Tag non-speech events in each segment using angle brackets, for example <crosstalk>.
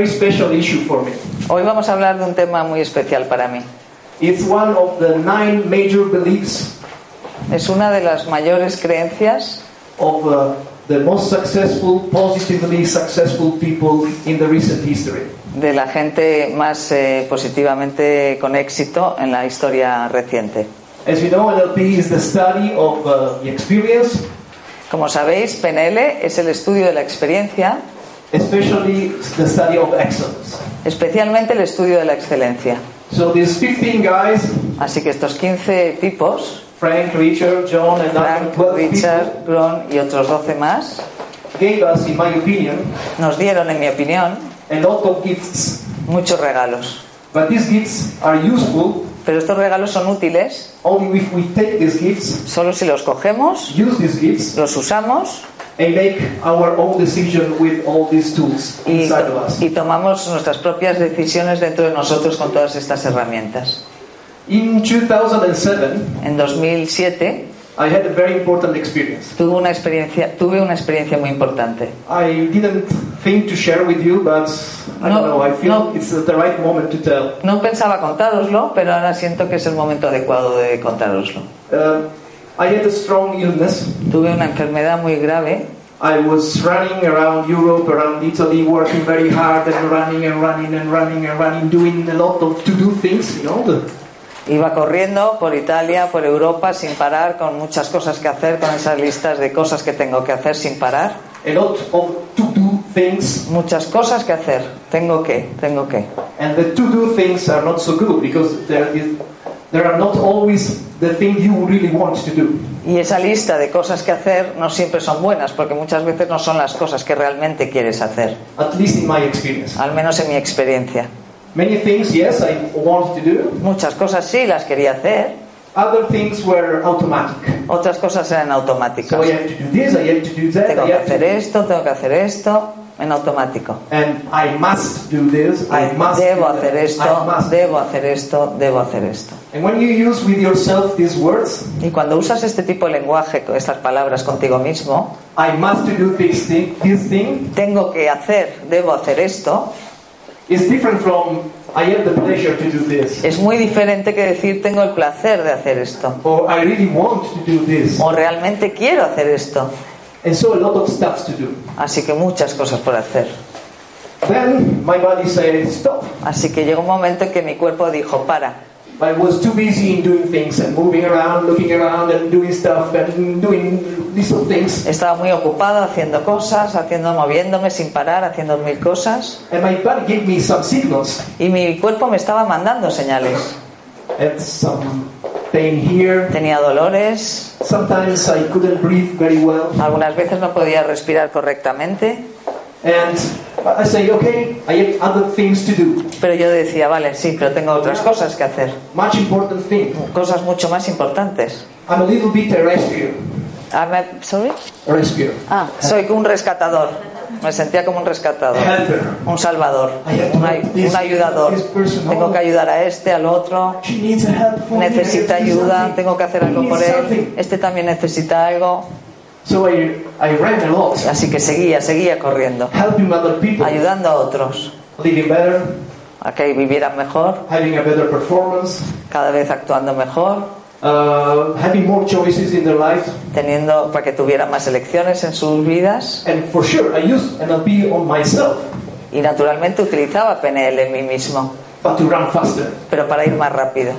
very special issue for me. Hoy vamos a hablar de un tema muy especial para mí. It's one of the nine major beliefs Es una de las mayores creencias of uh, the most successful, positively successful people in the recent history. de la gente más eh, positivamente con éxito en la historia reciente. As you know, NLP is the study of uh, the experience, Como sabéis, PNL es el estudio de la experiencia, especially the study of excellence. especialmente el estudio de la excelencia. So these 15 guys, Así que estos 15 tipos, Frank, Richard, John, and Frank, other 12 Richard, Gron y otros 12 más, gave us, in my opinion, nos dieron, en mi opinión, a lot of gifts. muchos regalos. But these gifts are useful Pero estos regalos son útiles only if we take these gifts, solo si los cogemos, use these gifts, los usamos and make our own decision with all these tools y, inside of us. y tomamos nuestras propias decisiones dentro de nosotros con todas estas herramientas. In 2007, En 2007 I had a very important experience. tuve una experiencia, tuve una experiencia muy importante. I didn't think to share with you, but I No, don't know, I feel no. it's the right moment to tell. No pensaba contároslo, pero ahora siento que es el momento adecuado de contároslo. Uh, I had a strong illness. Tuve una enfermedad muy grave. I was running around Europe, around Italy, working very hard and running and running and running and running, doing a lot of to-do things, you know. The, Iba corriendo por Italia, por Europa, sin parar, con muchas cosas que hacer, con esas listas de cosas que tengo que hacer sin parar. a lot of to-do things Muchas cosas que hacer. Tengo que, tengo que. And the to-do things are not so good because there, is, there are not always the thing you really want to do. Y esa lista de cosas que hacer no siempre son buenas, porque muchas veces no son las cosas que realmente quieres hacer, At least in my experience. al menos en mi experiencia. Many things, yes, I wanted to do. Muchas cosas sí las quería hacer, Other things were automatic. otras cosas eran automáticas. So I have to do this, I have to do that, Tengo I que have to hacer esto, tengo que hacer esto, en automático. and I must do this, I must Debo hacer I esto, must. debo hacer esto, debo hacer esto. And when you use with yourself these words, Y cuando usas este tipo de lenguaje, estas palabras contigo mismo, I must do this thing, this thing, tengo que hacer, debo hacer esto, is different from I have the pleasure to do this, es muy diferente que decir tengo el placer de hacer esto. or I really want to do this. O realmente quiero hacer esto. And so a lot of stuff to do. Así que muchas cosas por hacer. Then my body said, stop. Así que llegó un momento en que mi cuerpo dijo, para. I was too busy in doing things and moving around, looking around and doing stuff and doing little things. Estaba muy ocupado haciendo cosas, haciendo, moviéndome sin parar, haciendo mil cosas. And my body gave me some signals Y mi cuerpo me estaba mandando señales. and some pain here. Tenía dolores, Sometimes I couldn't breathe very well. algunas veces no podía respirar correctamente. And I say, okay, I have other things to do. Pero yo decía, vale, sí, pero tengo otras cosas que hacer. Much important thing. Cosas mucho más importantes. I'm a little bit a rescuer. I'm a- sorry? A rescuer. Ah, soy un rescatador. Me sentía como un rescatador. Un salvador. Un, un ayudador. Tengo que ayudar a este, al otro. Necesita ayuda, tengo que hacer algo por él. Este también necesita algo. So I, I ran a lot, Así que seguía, seguía corriendo. Ayudando a otros. a que vivieran mejor, having a better performance, cada vez actuando mejor, uh, having more choices in their life. teniendo para que tuvieran más elecciones en sus vidas And for sure, I use NLP on myself, y naturalmente utilizaba PNL en mí mismo, but to run faster, pero para ir más rápido,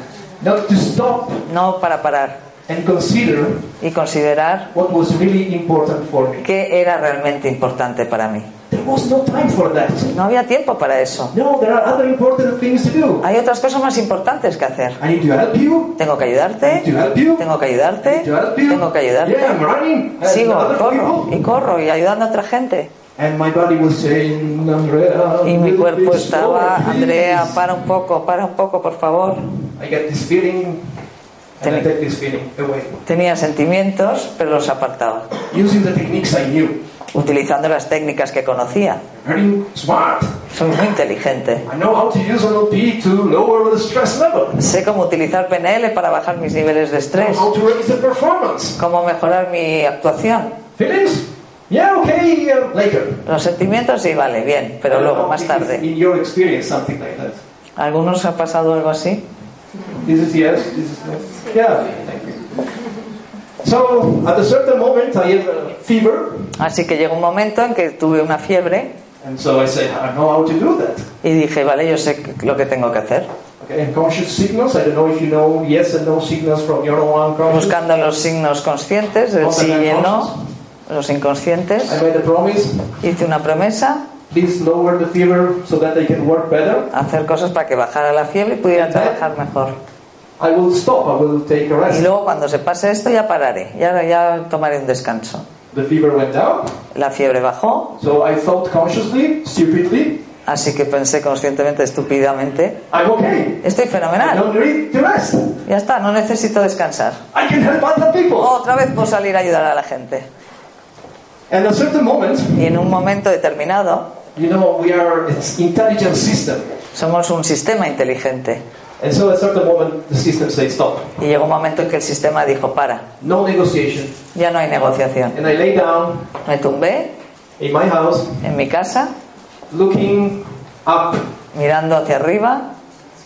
not to stop no para parar and consider y considerar what was really important for me. qué era realmente importante para mí. There was no time for that. No había tiempo para eso. No, there are other important things to do. Hay otras cosas más importantes que hacer. I need to help you. Tengo que I need ayudarte, to help you. tengo que I ayudarte, need to help you. tengo que ayudarte. Yeah, I'm running. Sigo, other corro people. y corro y ayudando a otra gente. And my body was saying, Andrea, Y mi cuerpo estaba, Andrea, please." para un poco, para un poco, por favor. I get this feeling, and I take this feeling away. Tenía sentimientos, pero los apartaba, Using the techniques I knew. Utilizando las técnicas que conocía. Very smart. Soy muy inteligente. I know how to use NLP to lower the stress level. Sé cómo utilizar PNL para bajar mis niveles de estrés, know how to raise the performance. cómo mejorar mi actuación. Feelings? Yeah, okay, uh, later. Los sentimientos sí, vale, bien, pero I luego, más tarde. In your experience, something like that. ¿Algunos ha pasado algo así? This is yes. This is no. Yeah. So at a certain moment, I have a fever, Así que llegó un momento en que tuve una fiebre and so I say, I know how to do that. y dije, vale, yo sé lo que tengo que hacer. Okay, and conscious signals. I don't know if you know yes and no signals from your own unconscious. Buscando los signos conscientes del sí y el no, los inconscientes. I made a promise. Hice una promesa, Please lower the fever so that I can work better. hacer cosas para que bajara la fiebre y pudiera trabajar mejor. I will stop. I will take a Y rest. luego cuando se pase esto ya pararé, ya, ya tomaré un descanso. The fever went down. La fiebre bajó, So I thought consciously, stupidly, así que pensé conscientemente, estúpidamente, I'm okay. estoy I fenomenal, don't need to rest. ya está, no necesito descansar. I can help other people. Otra vez puedo salir a ayudar a la gente. And a certain moment, Y en un momento determinado, you know, we are an intelligent system. somos un sistema inteligente. And so at a certain moment, the system says stop. Y llegó un momento en que el sistema dijo, para, No negotiation. ya no hay negociación. And I lay down Me tumbé in my house, en mi casa, looking up. mirando hacia arriba.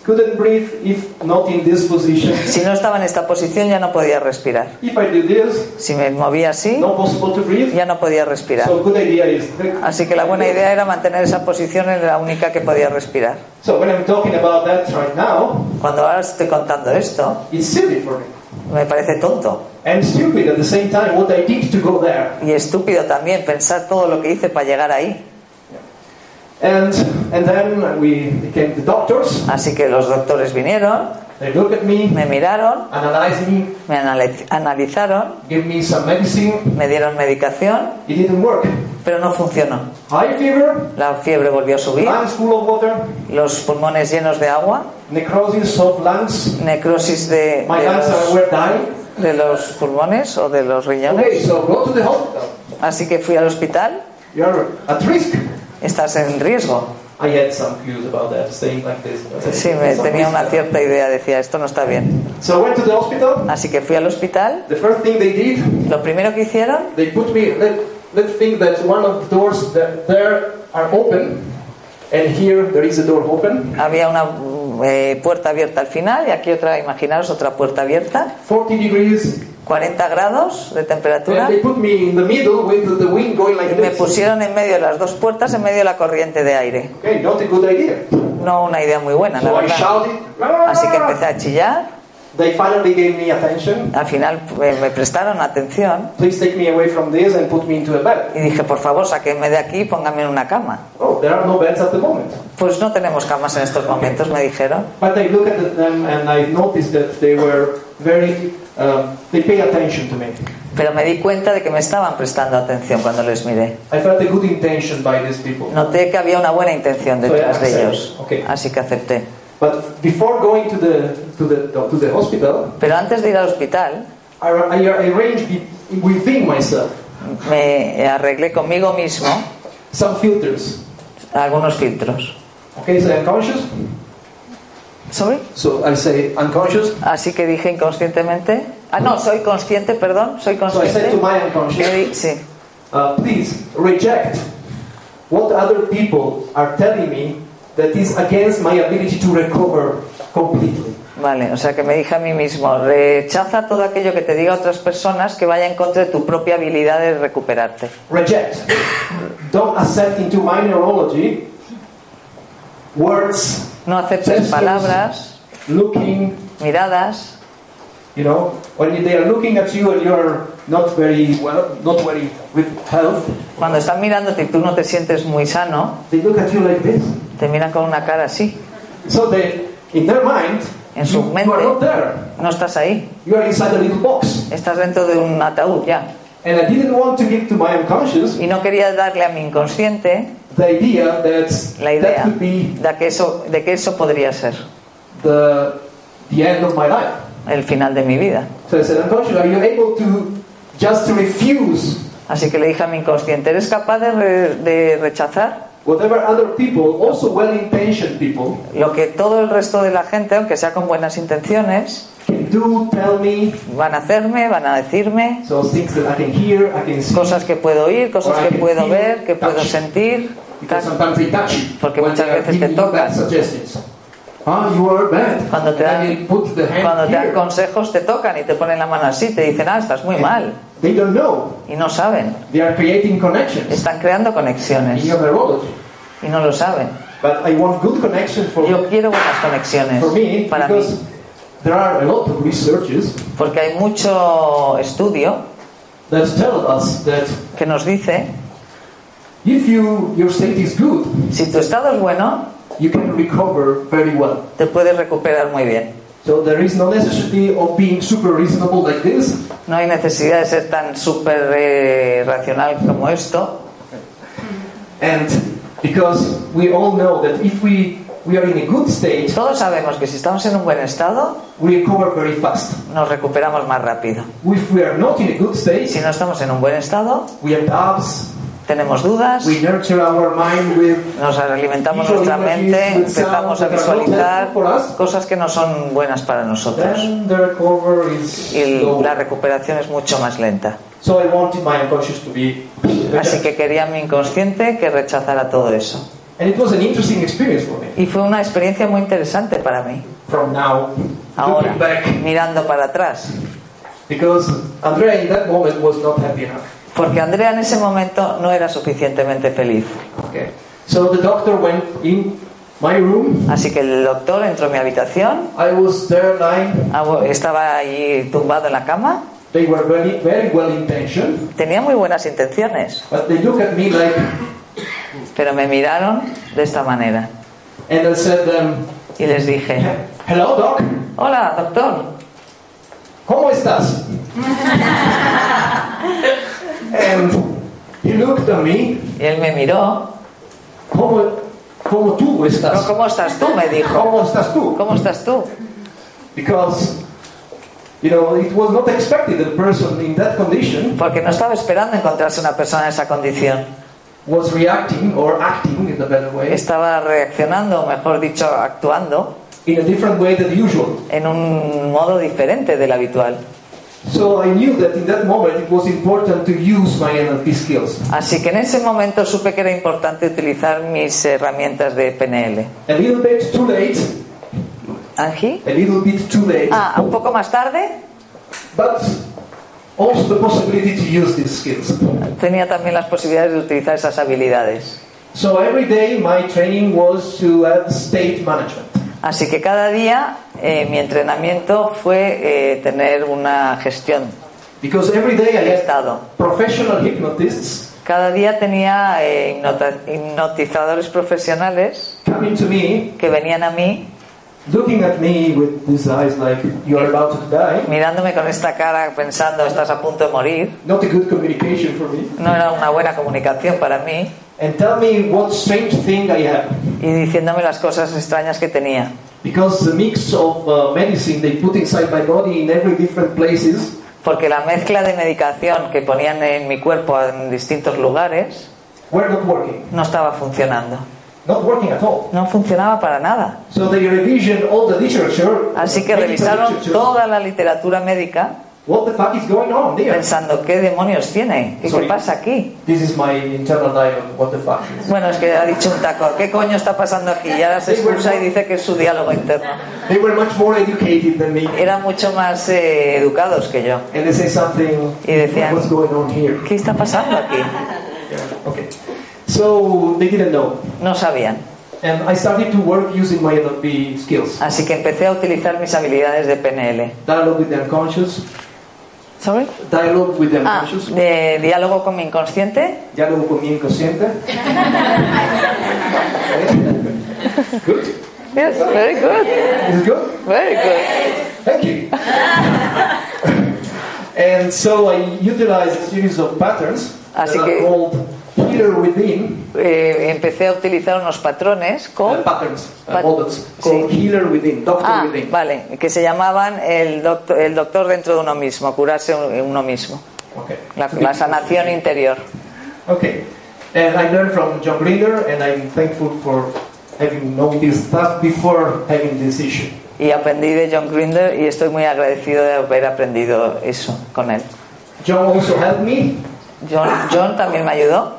Couldn't breathe if not in this position. Si no estaba en esta posición ya no podía respirar. If I did this, Si me movía así, not possible to breathe. ya no podía respirar. So good idea is. Así que la buena idea era mantener esa posición en la única que podía respirar. So when I'm talking about that right now, Cuando ahora estoy contando esto, it's silly for me. me parece tonto And stupid at the same time what I did to go there. y estúpido también pensar todo lo que hice para llegar ahí. And and then we became the doctors. Así que los doctores vinieron, They look at me, me miraron, analyze me, me anali- analizaron, give me some medicine. me dieron medicación, It didn't work. pero no funcionó. High fever, La fiebre volvió a subir, lungs full of water, los pulmones llenos de agua, necrosis of lungs. necrosis de, My de lungs are los, were dying. de los pulmones o de los riñones. Okay, so go to the hospital. Así que fui al hospital, You're at risk. Estás en riesgo. I had some clues about that, saying like this. Sí, me tenía una cierta idea, decía, esto no está bien. So I went to the hospital. Así que fui al hospital, The first thing they did, lo primero que hicieron, they put me. Let, let's think that one of the doors that there are open, and here there is a door open. había una eh, puerta abierta al final y aquí otra, imaginaros otra puerta abierta, 40 degrees, 40 grados de temperatura. Y me pusieron en medio de las dos puertas, en medio de la corriente de aire. No una idea muy buena, la verdad. Así que empecé a chillar. They finally gave me attention. Al final eh, me prestaron atención Please take me away from this and put me into a bed. y dije, por favor, sáquenme de aquí y pónganme en una cama. Oh, there are no beds at the moment. Pues no tenemos camas en estos momentos, me dijeron. But I look at them and I noticed that they were very, um, they pay attention to me. Pero me di cuenta de que me estaban prestando atención cuando les miré. I felt a good intention by these people. Noté que había una buena intención detrás de ellos. Okay. Así que acepté. But before going to the, to the, to the hospital, Pero antes de ir al hospital, I, I arranged within myself me arreglé conmigo mismo some filters. algunos filtros. Okay, so unconscious. ¿Sorry? So I say unconscious. Así que dije inconscientemente. Ah, no, soy consciente, perdón, soy So I said consciente. to my unconscious, sí. uh, please reject what other people are telling me that is against my ability to recover completely. Vale, o sea que me dije a mí mismo, rechaza todo aquello que te diga otras personas que vaya en contra de tu propia habilidad de recuperarte. Reject. Don't accept into my neurology words, No aceptes palabras, looking, miradas, you know, when they are looking at you and you're not very well, not very with health, cuando están mirándote y tú no te sientes muy sano, they look at you like this. te miran con una cara así. So they, in their mind, En su you, you mente. are not there. No estás ahí, You are inside a little box. estás dentro de un ataúd ya. And I didn't want to give to my unconscious Y no quería darle a mi inconsciente the idea that la that idea could be de que eso, de que eso podría ser the, the end of my life. el final de mi vida. So I said, unconscious, are you able to just refuse Así que le dije a mi inconsciente, ¿eres capaz de, re- de rechazar whatever other people, also well-intentioned people, lo que todo el resto de la gente, aunque sea con buenas intenciones, do, tell me, van a hacerme, van a decirme so things that I can hear, I can see, cosas que puedo oír, cosas que puedo ver, que puedo sentir? they touch you Porque muchas veces te tocan. Ah, you are bad. Cuando te dan, cuando te dan consejos te tocan y te ponen la mano así, te dicen, ah, estás muy mal. They don't know. Y no saben. They are creating connections Están creando conexiones y no lo saben. But I want good connections for, Yo quiero buenas conexiones for me para mí, there are a lot of researches porque hay mucho estudio that tell us that que nos dice, if you your state is good, si tu estado es bueno, you can recover very well. te puedes recuperar muy bien. So there is no necessity of being super reasonable like this. No hay necesidad de ser tan súper eh, racional como esto, And because we all know that if we, we are in a good state, todos sabemos que si estamos en un buen estado, we recover very fast. nos recuperamos más rápido. If we are not in a good state, Si no estamos en un buen estado, we have doubts, tenemos dudas, we nurture our mind with nos alimentamos nuestra mente, empezamos a visualizar cosas que no son buenas para nosotros. then the recovery is Y slow. la recuperación es mucho más lenta. So I wanted my unconscious to be Así que quería mi inconsciente que rechazara todo eso. And it was an interesting experience for me. Y fue una experiencia muy interesante para mí. From now, Ahora, looking back, mirando para atrás. because Andrea in that moment was not happy enough. Porque Andrea en ese momento no era suficientemente feliz. Okay. So the doctor went in my room. Así que el doctor entró en mi habitación, I was there lying. abo- estaba allí tumbado en la cama, They were very, very well intentioned, tenía muy buenas intenciones, but they look at me like, pero me miraron de esta manera. and I said them, Y les dije, "Hello, doc. hola doctor, ¿Cómo estás?" and he looked at me. y él me miró, ¿Cómo, cómo tú "¿Pero estás? ¿cómo estás tú? me dijo, ¿Cómo estás tú? ¿cómo estás tú? Because, you know, it was not expected that a person in that condition Porque no estaba esperando encontrarse una persona en esa condición. Was reacting or acting in a better way Estaba reaccionando, mejor dicho, actuando in a different way than usual. en un modo diferente del habitual. So I knew that in that moment it was important to use my NLP skills. Así que en ese momento supe que era importante utilizar mis herramientas de PNL. A little bit too late, ¿Angie? a little bit too late, Ah, un poco más tarde but also the possibility to use these skills. tenía también las posibilidades de utilizar esas habilidades. So every day my training was to have state management. Así que cada día eh, mi entrenamiento fue eh, tener una gestión Because every day I had professional hypnotists Cada día tenía eh, hipnotizadores profesionales coming to me, que venían a mí looking at me with these eyes like you are about to die. mirándome con esta cara pensando estás a punto de morir. Not a good communication for me. No era una buena comunicación para mí And tell me what strange thing I have. y diciéndome las cosas extrañas que tenía. Because the mix of uh, medicine they put inside my body in every different places Porque la mezcla de medicación que ponían en mi cuerpo en distintos lugares were not working. no estaba funcionando. Not working at all. No funcionaba para nada. So they revisioned all the literature. Así que revisaron toda la literatura médica what the fuck is going on there? pensando, ¿qué demonios tiene? ¿Qué, qué pasa aquí? This is my internal dialogue. What the fuck is? Bueno, es que ha dicho un taco, ¿qué coño está pasando aquí? Y ahora se expulsa y dice que es su diálogo interno. They were much more educated than me, Eran mucho más eh, educados que yo. and they say something. Y decían- What's going on here? ¿Qué está pasando aquí? <laughs> Yeah. So they didn't know, No sabían. and I started to work using my NLP skills. Así que empecé a utilizar mis habilidades de PNL. Dialogue with the unconscious. ¿Sorry? Dialogue with the Ah, unconscious. de diálogo con mi inconsciente. Diálogo con mi inconsciente. <laughs> good. Yes, very good, Is it good? very good. Thank you. <laughs> and so I utilized a series of patterns that are called. Eh, empecé a utilizar unos patrones uh, con... patterns, uh, Pat- models called sí. healer within, doctor Ah, within. vale, que se llamaban el doctor, el doctor dentro de uno mismo, curarse uno mismo, Okay. la, la sanación interior. Okay. And I learned from John Grinder, and I'm thankful for having known this stuff before having this issue. Y aprendí de John Grinder y estoy muy agradecido de haber aprendido eso con él. John also helped me. John, John también me ayudó.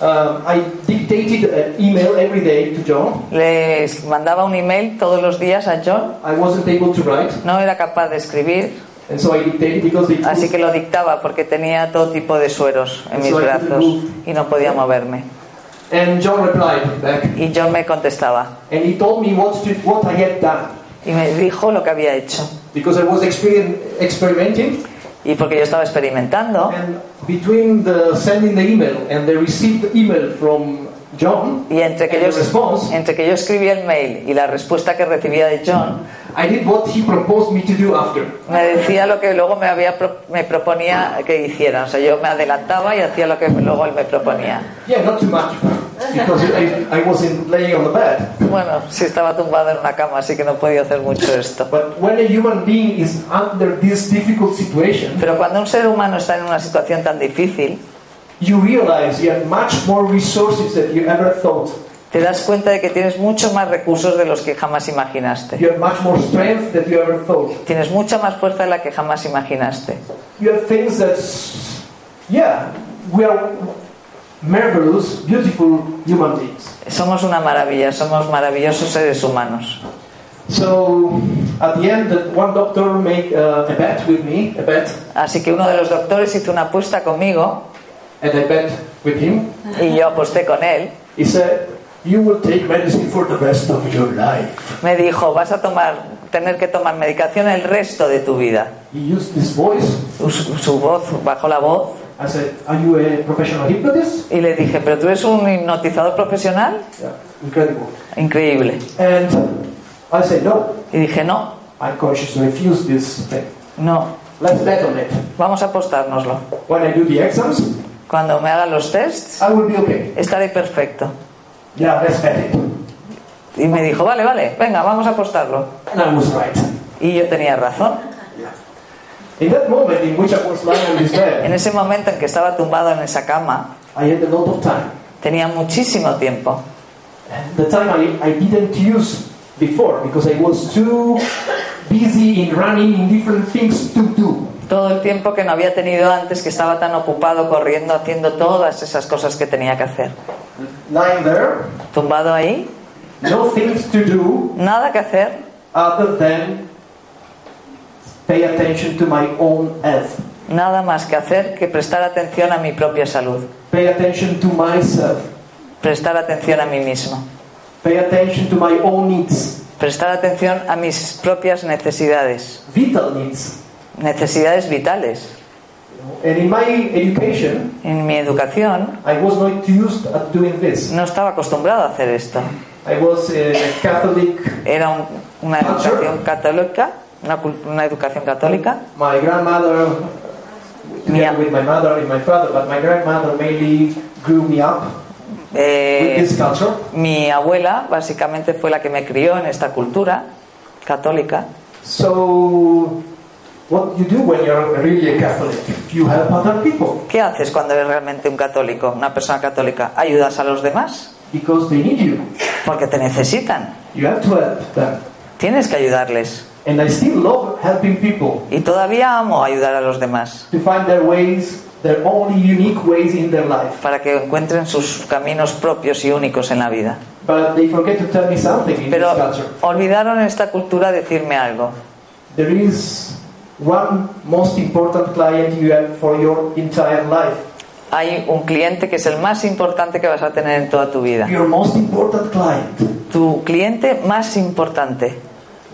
Um, I dictated an email every day to John. Les mandaba un email todos los días a John. I wasn't able to write, No era capaz de escribir, and so I dictated because it así que lo dictaba porque tenía todo tipo de sueros en mis brazos y no podía moverme. And John replied back, Y John me contestaba and he told me what, to, what I had done y me dijo lo que había hecho. because I was experimenting. Y porque yo estaba experimentando, And between the sending the email and the received email from John y entre que, and yo, the response, entre que yo escribía el mail y la respuesta que recibía de John, I did what he proposed me to do after. me decía lo que luego me, había, me proponía que hiciera. O sea, yo me adelantaba y hacía lo que luego él me proponía. Yeah, not too much because I, I wasn't laying on the bed. Bueno, sí estaba tumbado en una cama, así que no podía hacer mucho esto. But when a human being is under this difficult situation, Pero cuando un ser humano está en una situación tan difícil, you realize you have much more resources than you ever thought. te das cuenta de que tienes muchos más recursos de los que jamás imaginaste. You have much more strength than you ever thought. Tienes mucha más fuerza de la que jamás imaginaste. You have things that, yeah, we are marvelous, beautiful human beings. Somos una maravilla, somos maravillosos seres humanos. So at the end, one doctor made uh, a bet with me, a bet, Así que uno de los doctores hizo una apuesta conmigo and I bet with him. y yo aposté con él. He said, "You will take medicine for the rest of your life." Me dijo, vas a tomar, tener que tomar medicación el resto de tu vida. He used this voice. Su, su voz, bajó la voz I said, "Are you a professional hypnotist?" y le dije, pero tú eres un hipnotizador profesional. Yeah, incredible. Increíble. And I said, "No, Y dije, no, I consciously refuse this thing. no, Let's bet on it. vamos a apostárnoslo. When I do the exams, Cuando me hagan los tests, I will be okay." estaré perfecto. Yeah, let's bet it. Y me dijo, vale, vale, venga, vamos a apostarlo. And I was right. Y yo tenía razón. In that moment in which I was lying on this bed, En ese momento en que estaba tumbado en esa cama, I had a lot of time. tenía muchísimo tiempo. The time I, I didn't use before because I was too busy in running in different things to do. Todo el tiempo que no había tenido antes, que estaba tan ocupado corriendo, haciendo todas esas cosas que tenía que hacer. There, Tumbado ahí, no things to do nada que hacer, other than pay attention to my own health, nada más que hacer que prestar atención a mi propia salud, pay attention to myself, prestar atención a mí mismo, pay attention to my own needs, prestar atención a mis propias necesidades, vital needs. Necesidades vitales. And in my education, En mi educación I was not used at doing this. no estaba acostumbrado a hacer esto. I was a Catholic. Era un- una educación católica, una, una educación católica. My grandmother, Yeah. with my mother and my father, but my grandmother mainly grew me up with Eh, this culture. mi abuela básicamente fue la que me crió en esta cultura católica. So, what you do when you're really a Catholic? You help other people ¿Qué haces cuando eres realmente un católico, una persona católica? ¿Ayudas a los demás? because they need you. Porque te necesitan. You have to help them. Tienes que ayudarles. And I still love helping people Y todavía amo ayudar a los demás to find their ways, their only unique ways in their life. para que encuentren sus caminos propios y únicos en la vida. But they forget to tell me something in Pero this culture. olvidaron en esta cultura decirme algo. There is one most important client you have for your entire life. Hay un cliente que es el más importante que vas a tener en toda tu vida. Your most important client. Tu cliente más importante.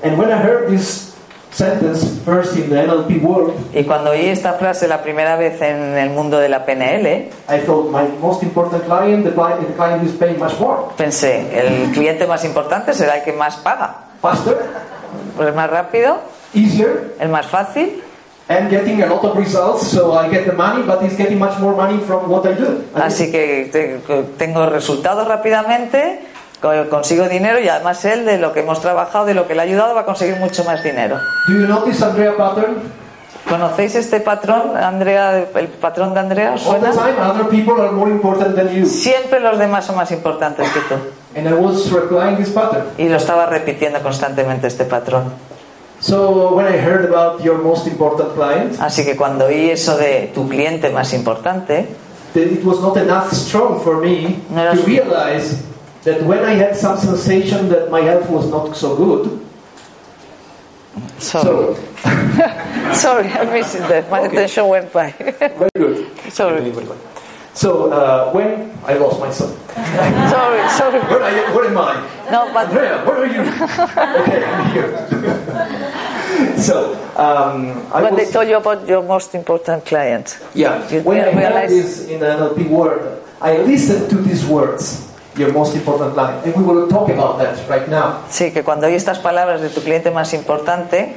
And when I heard this sentence first in the NLP world, Y cuando oí esta frase la primera vez en el mundo de la PNL, I thought my most important client, the client, the client is paying much more, pensé, el cliente más importante será el que más paga. faster, Pues más rápido, easier, el más fácil. and getting a lot of results. So I get the money, but he's getting much more money from what I do. I Así que te- tengo resultados rápidamente, co- consigo dinero y además él de lo que hemos trabajado, de lo que le ha ayudado, va a conseguir mucho más dinero. Do you notice Andrea pattern? ¿Conocéis este patrón, Andrea, el patrón de Andrea? ¿Os All the suena? time, other people are more important than you. Siempre los demás son más importantes que tú. And I was replying this pattern. Y lo estaba repitiendo constantemente este patrón. So when I heard about your most important client, Así que cuando oí eso de tu cliente más importante, it was not enough strong for me No era to realize that when I had some sensation that my health was not so good, sorry, so <laughs> sorry, I missed that. My attention went by. very good. <laughs> sorry, So uh, when I lost my son, <laughs> sorry, sorry. where, I, where am I? No, but Andrea, where are you? okay, I'm here. <laughs> so um, I when they told you about your most important client, yeah. you When I didn't heard realize- this in the NLP word, I listened to these words. Your most important line, and we will talk about that right now. sí, que cuando oí estas palabras de tu cliente más importante,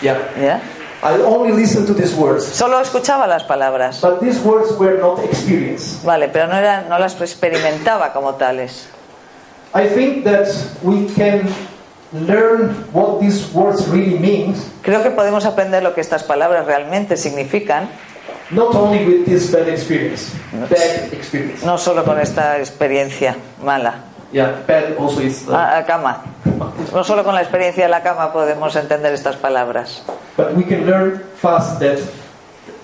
Yeah. ¿ya? I only listened to these words, Solo escuchaba las palabras, but these words were not experienced. vale, pero no, era, no las experimentaba como tales. I think that we can learn what these words really mean, Creo que podemos aprender lo que estas palabras realmente significan, not only with this bad experience, bad experience. no solo con esta experiencia mala. Yeah, bad also is. uh, A, a cama. No solo con la experiencia de la cama podemos entender estas palabras. but we can learn fast that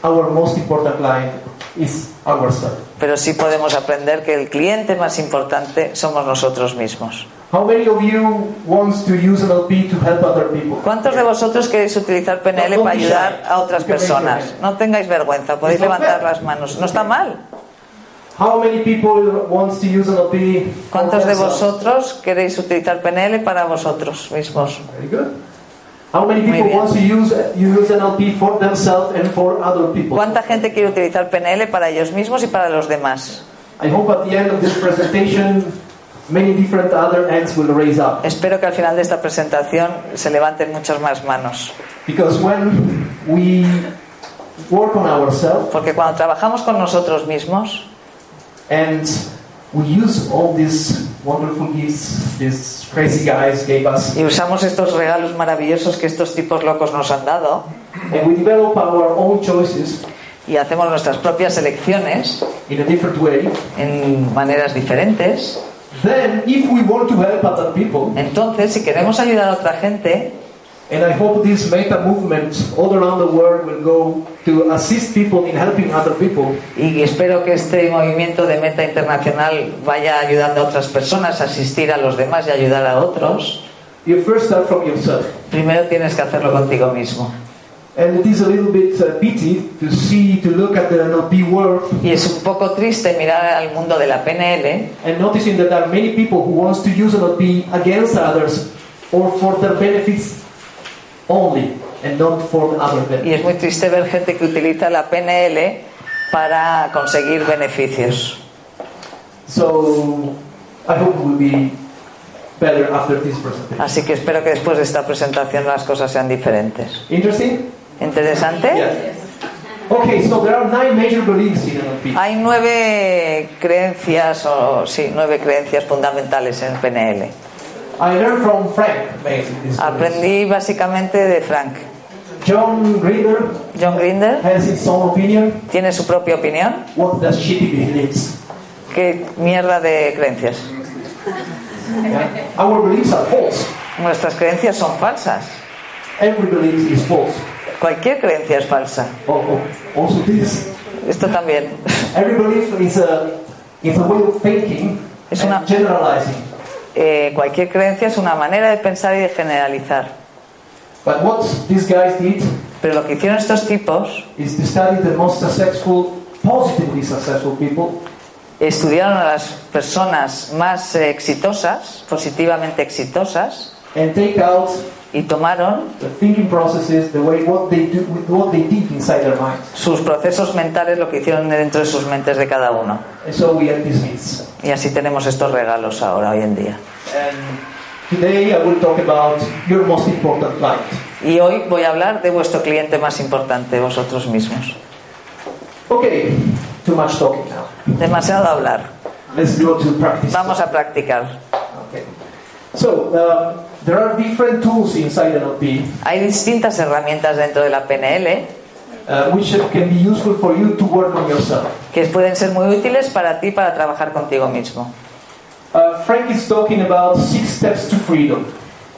our most important client is ourselves. Pero sí podemos aprender que el cliente más importante somos nosotros mismos. How many of you wants to use NLP to help other people? ¿Cuántos de vosotros queréis utilizar PNL para ayudar a otras personas? No tengáis vergüenza, podéis levantar las manos. No está mal. How many people wants to use NLP? for ¿Cuántos de vosotros queréis utilizar PNL para vosotros mismos? Very good. How many Muy people bien. wants to use use NLP for themselves and for other people? ¿Cuánta gente quiere utilizar PNL para ellos mismos y para los demás? I hope at the end of this presentation, many different other hands will raise up. Espero que al final de esta presentación se levanten muchas más manos. Because when we work on ourselves Porque cuando trabajamos con nosotros mismos and we use all these wonderful gifts these crazy guys gave us, y usamos estos regalos maravillosos que estos tipos locos nos han dado and we develop our own choices y hacemos nuestras propias elecciones in a different way, en maneras diferentes, then if we want to help other people, entonces si queremos ayudar a otra gente, and I hope this meta movement all around the world will go to assist people in helping other people, y espero que este movimiento de meta internacional vaya ayudando a otras personas a asistir a los demás y ayudar a otros, you first start from yourself. primero tienes que hacerlo contigo mismo. And it is a little bit uh, pity to see, to look at the NLP world Y es un poco triste mirar al mundo de la PNL and noticing that there are many people who wants to use NLP against others or for their benefits only and not for other y benefits. es muy triste ver gente que utiliza la PNL para conseguir beneficios. So I hope it will be better after this presentation. Así que espero que después de esta presentación las cosas sean diferentes. Interesting? ¿Interesante? Okay, so there are nine major beliefs in NLP. Hay nueve creencias, o sí, nueve creencias fundamentales en PNL. I learned from Frank beliefs. Aprendí básicamente de Frank. John Grinder John Grinder has his own opinion. tiene su propia opinión. What does shitty beliefs? ¿Qué mierda de creencias? Yeah? Our beliefs are false. Nuestras creencias son falsas. Every belief is false. Cualquier creencia es falsa. Oh, oh, also this. Esto también. Every belief is a, is a way of thinking Es and una- generalizing. Eh, cualquier creencia es una manera de pensar y de generalizar. But what these guys did Pero lo que hicieron estos tipos, is to study the most successful, positively successful people estudiaron a las personas más eh, exitosas, positivamente exitosas, and take out y tomaron sus procesos mentales, lo que hicieron dentro de sus mentes de cada uno. So. Y así tenemos estos regalos ahora, hoy en día. Y hoy voy a hablar de vuestro cliente más importante, vosotros mismos. Okay, too much talking now. Demasiado hablar. Let's go to practice. Vamos a practicar. Okay. So uh, there are different tools inside NLP Hay distintas herramientas dentro de la PNL uh, which can be useful for you to work on yourself. que pueden ser muy útiles para ti para trabajar contigo mismo. Uh, Frank is talking about six steps to freedom.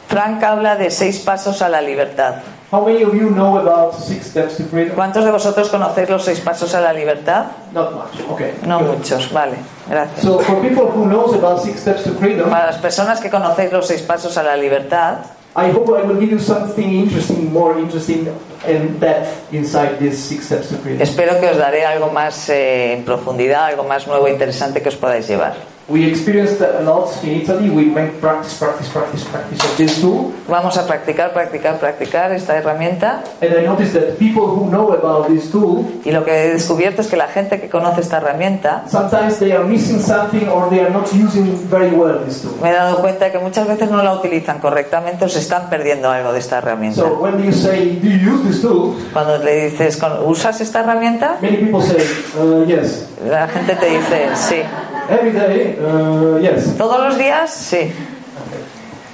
Frank habla de seis pasos a la libertad. How many of you know about six steps to freedom? ¿Cuántos de vosotros conocéis los seis pasos a la libertad? Not much. Okay. No good. muchos, vale, gracias. So for people who knows about six steps to freedom, Para las personas que conocéis los seis pasos a la libertad, I hope I will give you something interesting, more interesting in depth inside these six steps to freedom. espero que os daré algo más eh, en profundidad, algo más nuevo e interesante que os podáis llevar. We experienced a lot in Italy. We made practice, practice, practice, practice of this tool. Vamos a practicar, practicar, practicar esta herramienta And I noticed that people who know about this tool, y lo que he descubierto es que la gente que conoce esta herramienta sometimes they are missing something or they are not using very well this tool. me he dado cuenta que muchas veces no la utilizan correctamente o se están perdiendo algo de esta herramienta. So when you say, do you use this tool? Cuando le dices, ¿usas esta herramienta? Many people say, uh, yes. La gente te dice, sí. Every day, uh, yes. ¿Todos los días? Sí.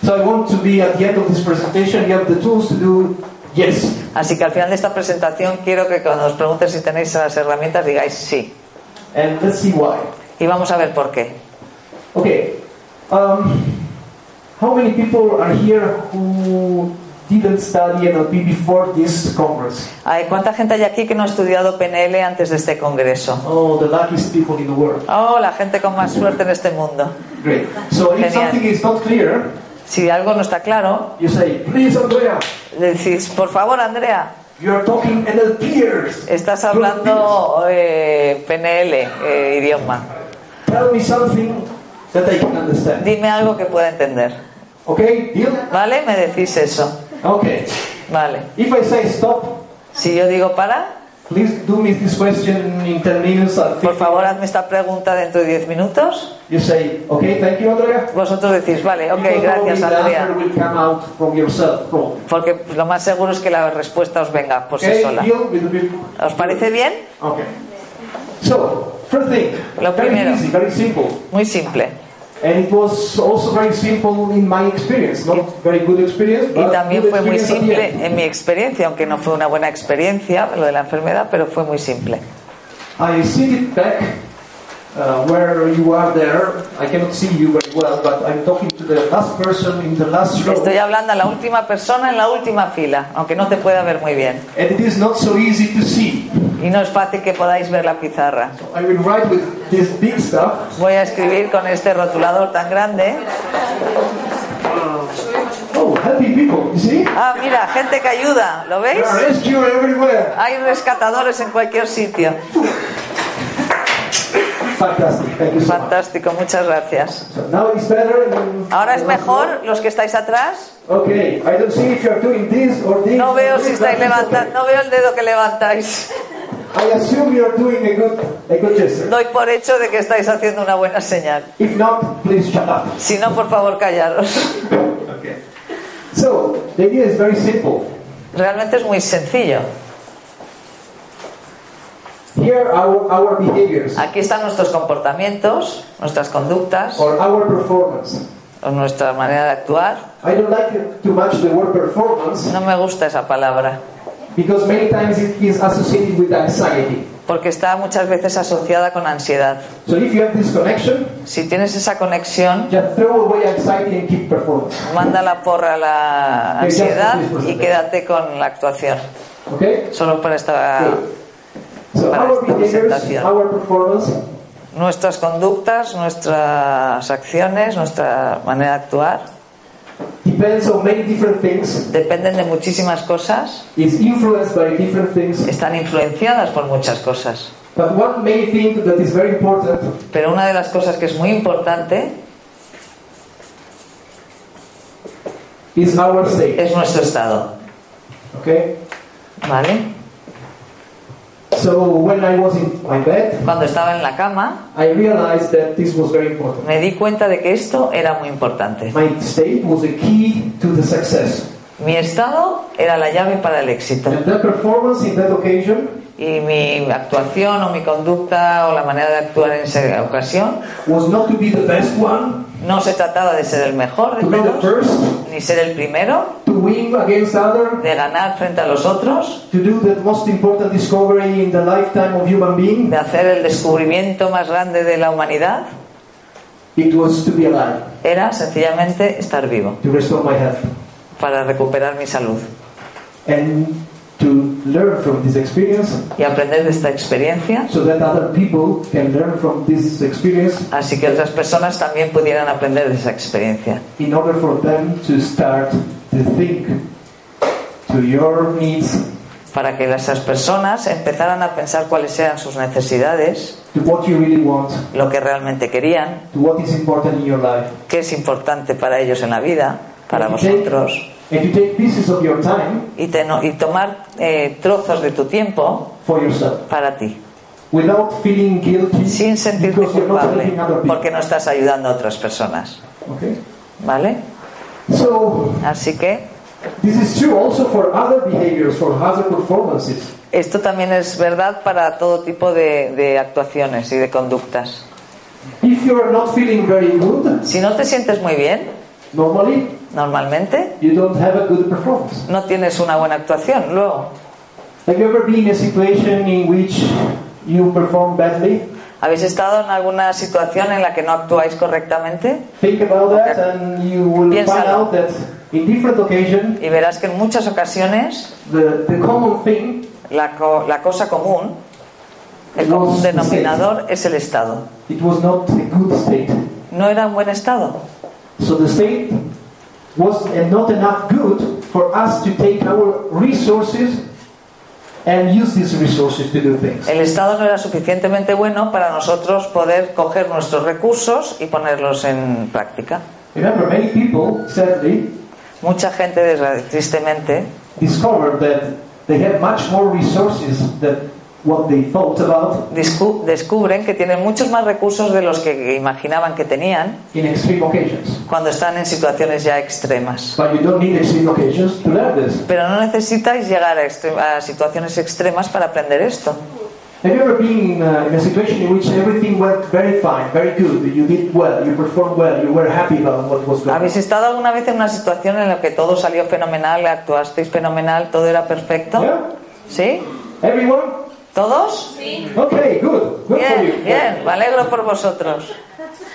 So I want to be at the end of this presentation, you have the tools to do yes. Así que al final de esta presentación quiero que cuando os pregunten si tenéis las herramientas digáis sí. And let's see why. Y vamos a ver por qué. Okay. Um, how many people are here who didn't study NLP before this congress? Ay, ¿Cuánta gente hay aquí que no ha estudiado PNL antes de este congreso? Oh, the luckiest people in the world. Oh, la gente con más suerte en este mundo. Great. So if Genial. something is not clear, Si algo no está claro, you say, please, Andrea, le decís, por favor, Andrea, you are talking NLPers. estás hablando eh, PNL, eh, idioma. Tell me something that I can understand. Dime algo que pueda entender. Okay, deal? ¿Vale? Me decís eso. Okay. Vale. If I say stop, Si yo digo para, please do me this question in 10 minutes or 15 por favor, hazme esta pregunta dentro de 10 minutos. You say, okay, thank you, Andrea. Vosotros decís, vale, ok, gracias, Andrea. will come out from yourself. Porque lo más seguro es que la respuesta os venga por sí Okay, sola. the big- ¿Os parece bien? Okay. So, first thing, Lo very primero. easy, very simple. Muy simple. And it was also very simple in my experience. Not very good experience, Y también good fue muy simple en mi experiencia, aunque no fue una buena experiencia lo de la enfermedad, pero fue muy simple. I sit it back uh, where you are there. I cannot see you very well, but I'm talking to the last person in the last row. Estoy hablando a la última persona en la última fila, aunque no te pueda ver muy bien. And it is not so easy to see. Y no es fácil que podáis ver la pizarra. I will write with this big stuff. Voy a escribir con este rotulador tan grande. Oh, happy people, you see? Ah, mira, gente que ayuda, ¿lo veis? There are rescue everywhere. Hay rescatadores en cualquier sitio. Fantastic, thank you so much. Fantástico, muchas gracias. So now it's better. than- Ahora es mejor, los que estáis atrás. Okay, I don't see if doing this or this. No or veo this, si estáis levantando, no veo el dedo que levantáis. I assume you are doing a good, a good gesture. Doy por hecho de que estáis haciendo una buena señal. If not, please shut up. Si no, por favor, callaros. Okay. So the idea is very simple. Realmente es muy sencillo. Here are our, our behaviors Aquí están nuestros comportamientos, nuestras conductas, or our performance. o nuestra manera de actuar. I don't like too much the word performance No me gusta esa palabra, because many times it is associated with anxiety. porque está muchas veces asociada con ansiedad. So if you have this connection, Si tienes esa conexión, just throw away anxiety and keep manda la porra a la ansiedad y quédate con la actuación. Okay? Solo para esta Para our esta presentación. nuestras conductas, nuestras acciones, nuestra manera de actuar depends on many different things, dependen de muchísimas cosas, is influenced by different things. están influenciadas por muchas cosas. But one main thing that is very important Pero una de las cosas que es muy importante is our state. es nuestro estado. Okay? ¿Vale? So when I was in my bed, Cuando estaba en la cama, I realized that this was very important. me di cuenta de que esto era muy importante. My state was a key to the success. Mi estado era la llave para el éxito. And that performance in that occasion Y mi actuación o mi conducta o la manera de actuar en esa ocasión was not to be the best one, no se trataba de ser el mejor de to be the todos, first, ni ser el primero, to win against other, de ganar frente a los otros, to do the most important discovery in the lifetime of human being. de hacer el descubrimiento más grande de la humanidad. It was to be alive, Era sencillamente estar vivo to restore my health, para recuperar mi salud and to learn from this experience y aprender de esta experiencia, so that other people can learn from this experience así que otras personas también pudieran aprender de esa experiencia. in order for them to start to think to your needs, Para que esas personas empezaran a pensar cuáles eran sus necesidades, to what you really want, lo que realmente querían, to what is important in your life. qué es importante para ellos en la vida, para And to take- vosotros, And to take pieces of your time y, te- no- y tomar eh, trozos de tu tiempo for yourself para ti, without feeling guilty sin sentirte culpable, porque no estás ayudando a otras personas. Okay? ¿Vale? So, Así que this is true also for other behaviors, for other performances. esto también es verdad para todo tipo de, de actuaciones y de conductas. If you are not feeling very good, Si no te sientes muy bien, normally normalmente you don't have a good performance. no tienes una buena actuación. Luego, Have you ever been in a situation in which you perform badly? ¿Habéis estado en alguna situación en la que no actuáis correctamente? Think about that, and you will find Piénsalo. out that in different occasions, Y verás que en muchas ocasiones the, the common thing la, co- la cosa común, el común denominador es el estado. it was not a good state. No era un buen estado. So the state was not enough good for us to take our resources and use these resources to do things. El estado no era suficientemente bueno para nosotros poder coger nuestros recursos y ponerlos en práctica. Remember, many people, sadly, Mucha gente, tristemente, discovered that they have much more resources than what they thought about descubren que tienen muchos más recursos de los que imaginaban que tenían in extreme occasions. cuando están en situaciones ya extremas. But you don't need extreme occasions to learn this. Pero no necesitáis llegar a, situaciones extremas para aprender esto. Have you ever been in, uh, in a situation in which everything went very fine, very good, you did well, you performed well, you were happy about what was going on? ¿Habéis estado alguna vez en una situación en la que todo salió fenomenal, actuasteis fenomenal, todo era perfecto? Yeah? ¿Sí? Everyone? ¿Todos? Okay, good. Good for Bien, you. bien, me alegro por vosotros.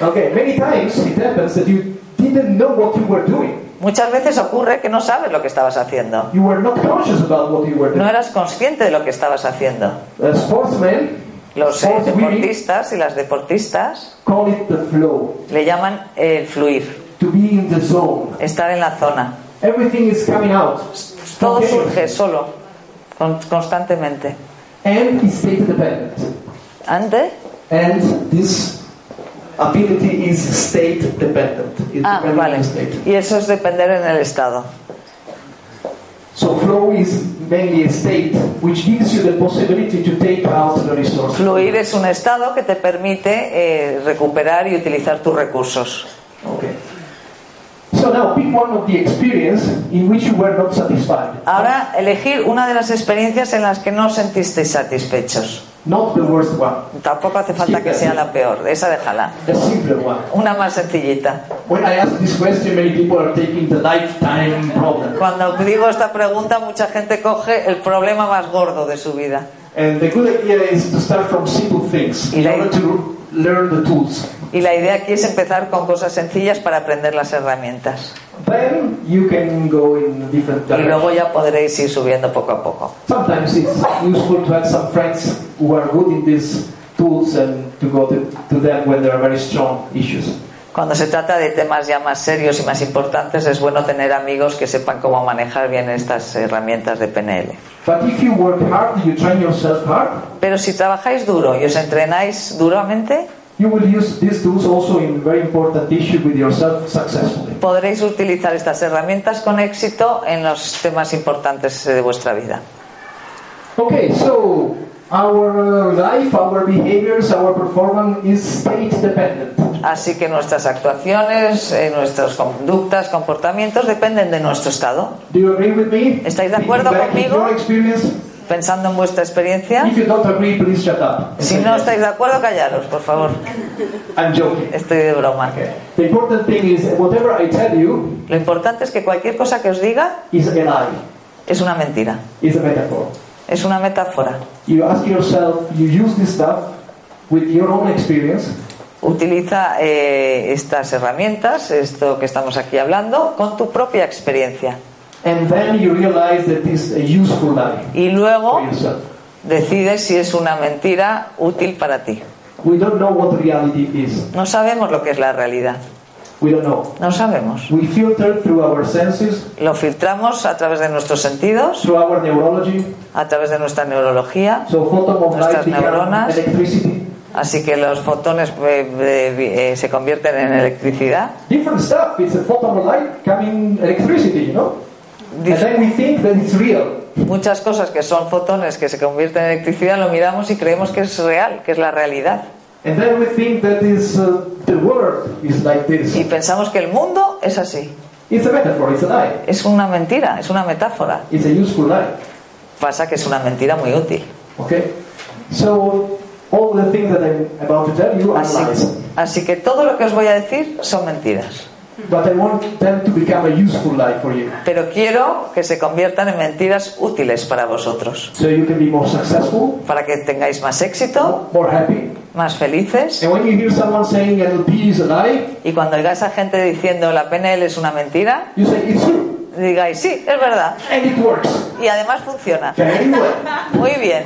Okay, many times it happens that you didn't know what you were doing. Muchas veces ocurre que no sabes lo que estabas haciendo. You were not conscious about what you were No doing. eras consciente de lo que estabas haciendo. A sportsman, Los eh, deportistas y las deportistas call it the flow, le llaman el fluir, to be in the zone. estar en la zona. Everything is coming out. Todo surge solo, con- constantemente. And is state dependent. ¿Antes? And this ability is state dependent. It's Ah, vale. state. Y eso es depender en el estado. So flow is mainly a state which gives you the possibility to take out the resources. Fluir es un estado que te permite eh, recuperar y utilizar tus recursos. Okay. So now pick one of the experience in which you were not satisfied. Ahora, elegir una de las experiencias en las que no os sentisteis satisfechos. Not the worst one. Tampoco hace falta que sea la peor, esa déjala. The simpler one. Una más sencillita. When I ask this question, many people are taking the lifetime problem. Cuando digo esta pregunta, mucha gente coge el problema más gordo de su vida. And the good idea is to start from simple things in order to learn the tools. Y la idea aquí es empezar con cosas sencillas para aprender las herramientas. Then you can go in different Y luego ya podréis ir subiendo poco a poco. Sometimes it's useful to have some friends who are good in these tools and to go to, to them when there are very strong issues. Cuando se trata de temas ya más serios y más importantes, es bueno tener amigos que sepan cómo manejar bien estas herramientas de PNL. But if you work hard, you train yourself hard, Pero si trabajáis duro y os entrenáis duramente, you will use these tools also in very important issues with yourself successfully. podréis utilizar estas herramientas con éxito en los temas importantes de vuestra vida. Okay, so our uh, life, our behaviors, our performance is state dependent. Así que nuestras actuaciones, eh, nuestras conductas, comportamientos dependen de nuestro estado. ¿Estáis de acuerdo conmigo? Pensando en vuestra experiencia, si no estáis de acuerdo, callaros, por favor. Estoy de broma. Lo importante es que cualquier cosa que os diga es una mentira, es una metáfora. You ask yourself, you use this stuff with your own experience, Utiliza eh, estas herramientas, esto que estamos aquí hablando, con tu propia experiencia. and then you realize that it's a useful lie Y luego decides si es una mentira útil para ti. We don't know what reality is. No sabemos lo que es la realidad. We don't know. No sabemos. We filter through our senses, Lo filtramos a través de nuestros sentidos, through our neurology. a través de nuestra neurología. So Nuestras neuronas. electricity. Así que los fotones eh, eh, eh, se convierten en electricidad. Different stuff. It's a photon of light coming electricity, you know. And then we think that it's real. Muchas cosas que son fotones que se convierten en electricidad lo miramos y creemos que es real, que es la realidad. And then we think that is uh, the world is like this. Y pensamos que el mundo es así. It's a metaphor. It's a lie. Es una mentira, es una metáfora. It's a useful lie. Pasa que es una mentira muy útil. Okay. So all the things that I'm about to tell you are Así, lies. así que todo lo que os voy a decir son mentiras. But I want them to become a useful lie for you, Pero quiero que se conviertan en mentiras útiles para vosotros. so you can be more successful, Para que tengáis más éxito, more happy. más felices. And when you hear someone saying NLP is a lie, Y cuando oigáis a gente diciendo la PNL es una mentira, you say it's true digáis sí, es verdad. and it works Y además funciona. very well. <laughs> Muy bien.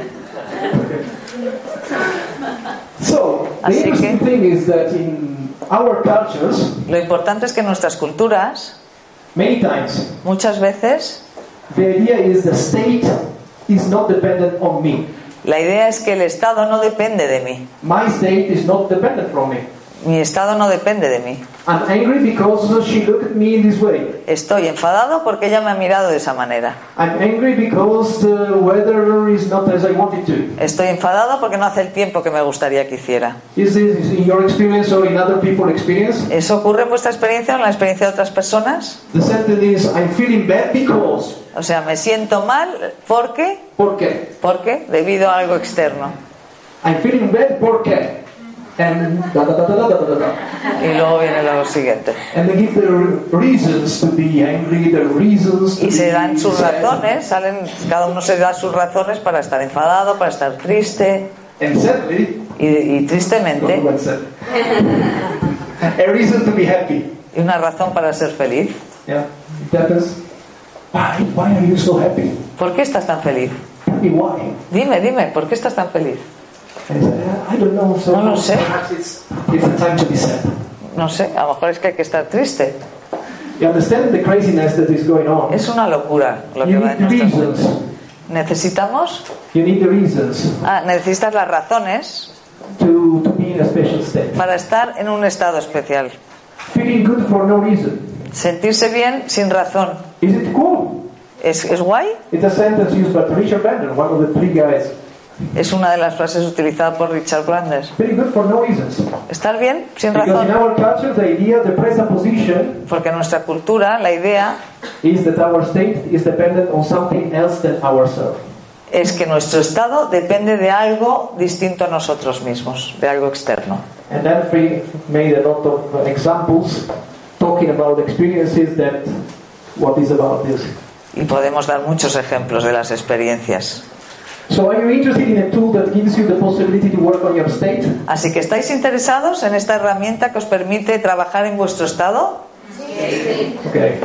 Así que lo importante es que en nuestras culturas muchas veces la idea es que el Estado no depende de mí. Mi Estado no depende de mí. I'm angry because she looked at me in this way. Estoy enfadado porque ella me ha mirado de esa manera. I'm angry because the weather is not as I want it to. Estoy enfadado porque no hace el tiempo que me gustaría que hiciera. Is this in your experience or in other people's experience? ¿Eso ocurre en vuestra experiencia o en la experiencia de otras personas? The sentence is I'm feeling bad because. O sea, me siento mal porque, ¿Por qué? porque, debido a algo externo. I'm feeling bad porque. Y luego viene lo siguiente. Y se dan sus razones, salen, cada uno se da sus razones para estar enfadado, para estar triste. Y, y, tristemente. Y una razón para ser feliz. Why, are you so happy? ¿Por qué estás tan feliz? Why? Dime, dime, ¿por qué estás tan feliz? I said, "Uh, I don't know. So No lo sé. it's it's time to be sad. No sé, a lo mejor es que hay que estar triste. You understand the craziness that is going on? Es una locura lo que You va need en the. Necesitamos, You need the reasons ah, necesitas las razones to, to be in a special state. para estar en un estado especial. Feeling good for no reason. Sentirse bien sin razón. Is it cool? ¿Es, es guay? It's a sentence used by Richard Bandler, one of the three guys. Es una de las frases utilizadas por Richard Brandes. No. Estar bien sin Because razón. culture, Porque en nuestra cultura la idea es que nuestro estado depende de algo distinto a nosotros mismos, de algo externo. And then we made a lot of examples talking about experiences that what is about this. Y podemos dar muchos ejemplos de las experiencias. Así que estáis interesados en esta herramienta que os permite trabajar en vuestro estado. Okay.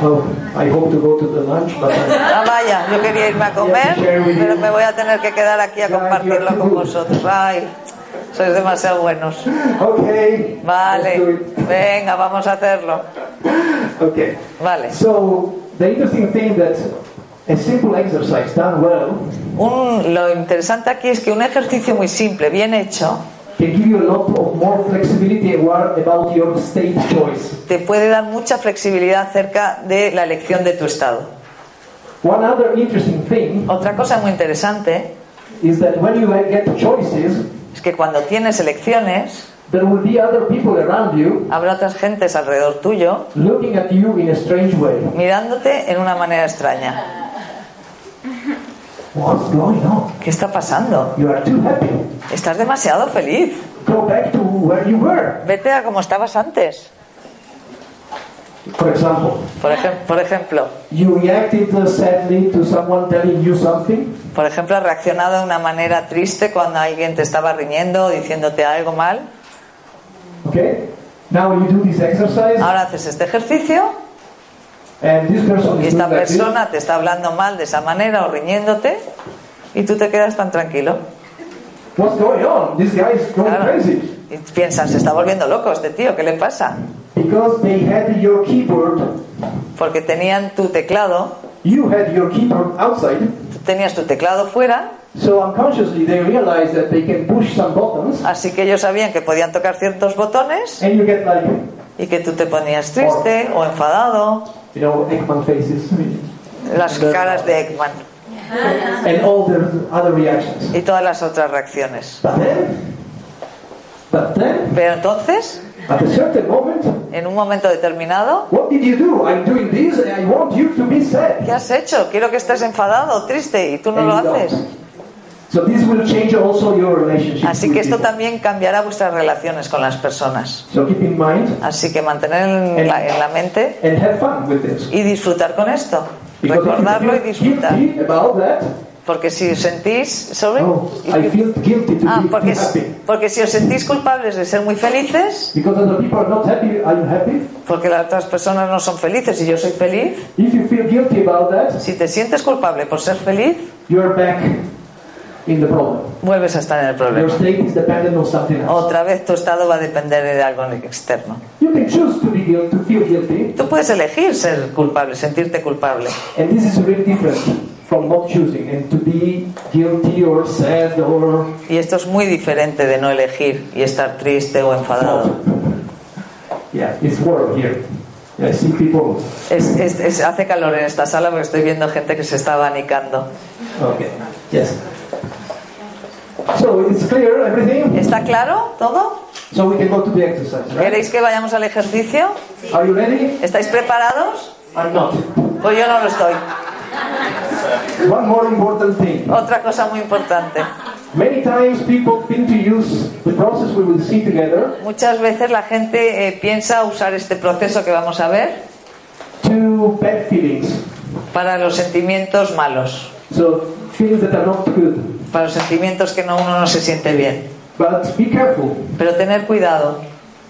I hope to go to the lunch, but Ah, vaya, yo quería irme a comer, pero me voy a tener que quedar aquí a compartirlo con vosotros. Ay, sois demasiado buenos. okay. Vale, venga, vamos a hacerlo. <laughs> Okay. Vale. So the interesting thing that a simple exercise done well Un- lo interesante aquí es que un ejercicio muy simple, bien hecho, te puede dar mucha flexibilidad acerca de la elección de tu estado. One other interesting thing Otra cosa muy interesante is that when you get choices, es que cuando tienes elecciones, there will be other people around you habrá otras gentes alrededor tuyo looking at you in a strange way. mirándote en una manera extraña. What's going on? ¿Qué está pasando? You are too happy. Estás demasiado feliz. Go back to where you were. Vete a como estabas antes. For example, Por, ejem- por ejemplo, you reacted sadly to someone telling you something. por ejemplo, has reaccionado de una manera triste cuando alguien te estaba riñendo o diciéndote algo mal. Okay? Now you do this exercise, Ahora haces este ejercicio y esta persona te está hablando mal de esa manera o riñéndote y tú te quedas tan tranquilo. What's going on? This guy is going Claro. crazy. Y piensas, se está volviendo loco este tío, ¿qué le pasa? Because they had your keyboard, Porque tenían tu teclado, you had your keyboard outside, tú tenías tu teclado fuera, so unconsciously they realized that they can push some buttons, así que ellos sabían que podían tocar ciertos botones and you get like, y que tú te ponías triste o enfadado, you know, Ekman faces, las caras de Ekman and all the other reactions. y todas las otras reacciones. But then, but then, Pero entonces, at a certain moment, en un momento determinado, what did you do? I'm doing this, and I want you to be sad. ¿qué has hecho? Quiero que estés enfadado triste y tú no And lo don't. Así que esto también cambiará vuestras relaciones con las personas. So keep in mind Así que mantener en la, en la mente and have fun with this. y disfrutar con esto. Recordarlo y disfrutar. Porque si os sentís... Sorry? oh, I feel guilty to Ah, be porque, happy. porque si os sentís culpables de ser muy felices, Because other people are not happy, are you happy? porque las otras personas no son felices y yo soy feliz, If you feel guilty about that, si te sientes culpable por ser feliz, you're back in the problem. vuelves a estar en el Your problema. state is dependent on something else. Otra vez tu estado va a depender de algo externo. You can choose to be guilty, to feel guilty, Tú puedes elegir ser culpable, sentirte culpable. and this is really different from not choosing and to be guilty or sad or Y esto es muy diferente de no elegir y estar triste o enfadado. yeah, it's warm here. I see people. Es, es- es- hace calor en esta sala porque estoy viendo gente que se está abanicando. Okay. Yes. So it's clear everything. ¿Está claro todo? So we can go to the exercise, right? ¿Queréis que vayamos al ejercicio? Are you ready? ¿Estáis preparados? I'm not. Pues yo no lo estoy. One more important thing. Otra cosa muy importante. Many times people think to use the process we will see together Muchas veces la gente eh, piensa usar este proceso que vamos a ver to bad feelings. para los sentimientos malos, So feelings that are not good. Para los sentimientos que no, uno no se siente bien. But be careful. Pero tener cuidado.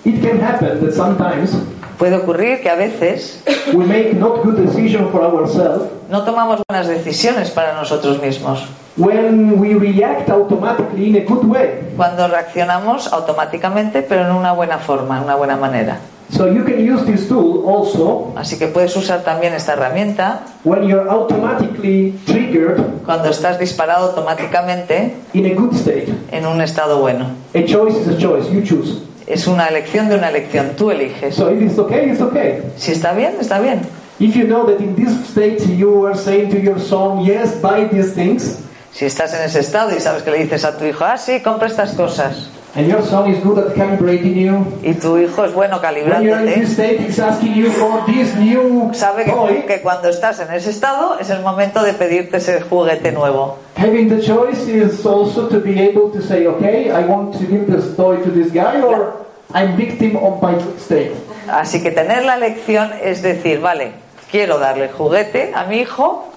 It can happen that sometimes Puede ocurrir que a veces we make not good decision for ourselves no tomamos buenas decisiones para nosotros mismos. when we react automatically in a good way. Cuando reaccionamos automáticamente, pero en una buena forma, en una buena manera. So you can use this tool also Así que puedes usar también esta herramienta when you're automatically triggered cuando estás disparado automáticamente in a good state. en un estado bueno. A choice is a choice. You choose. Es una elección de una elección, tú eliges. So if it's okay, it's okay. Si está bien, está bien. If you know that in this state you are saying to your son, yes, buy these things, Si estás en ese estado y sabes que le dices a tu hijo, ah, sí, compra estas cosas, and your son is good at calibrating you, y tu hijo es bueno calibrándote, this state, he's asking you for this new sabe toy. que, que cuando estás en ese estado es el momento de pedirte ese juguete nuevo. Having the choice is also to be able to say, okay, I want to give this toy to this guy, or I'm victim of my state. Así que tener la elección es decir, vale, quiero darle el juguete a mi hijo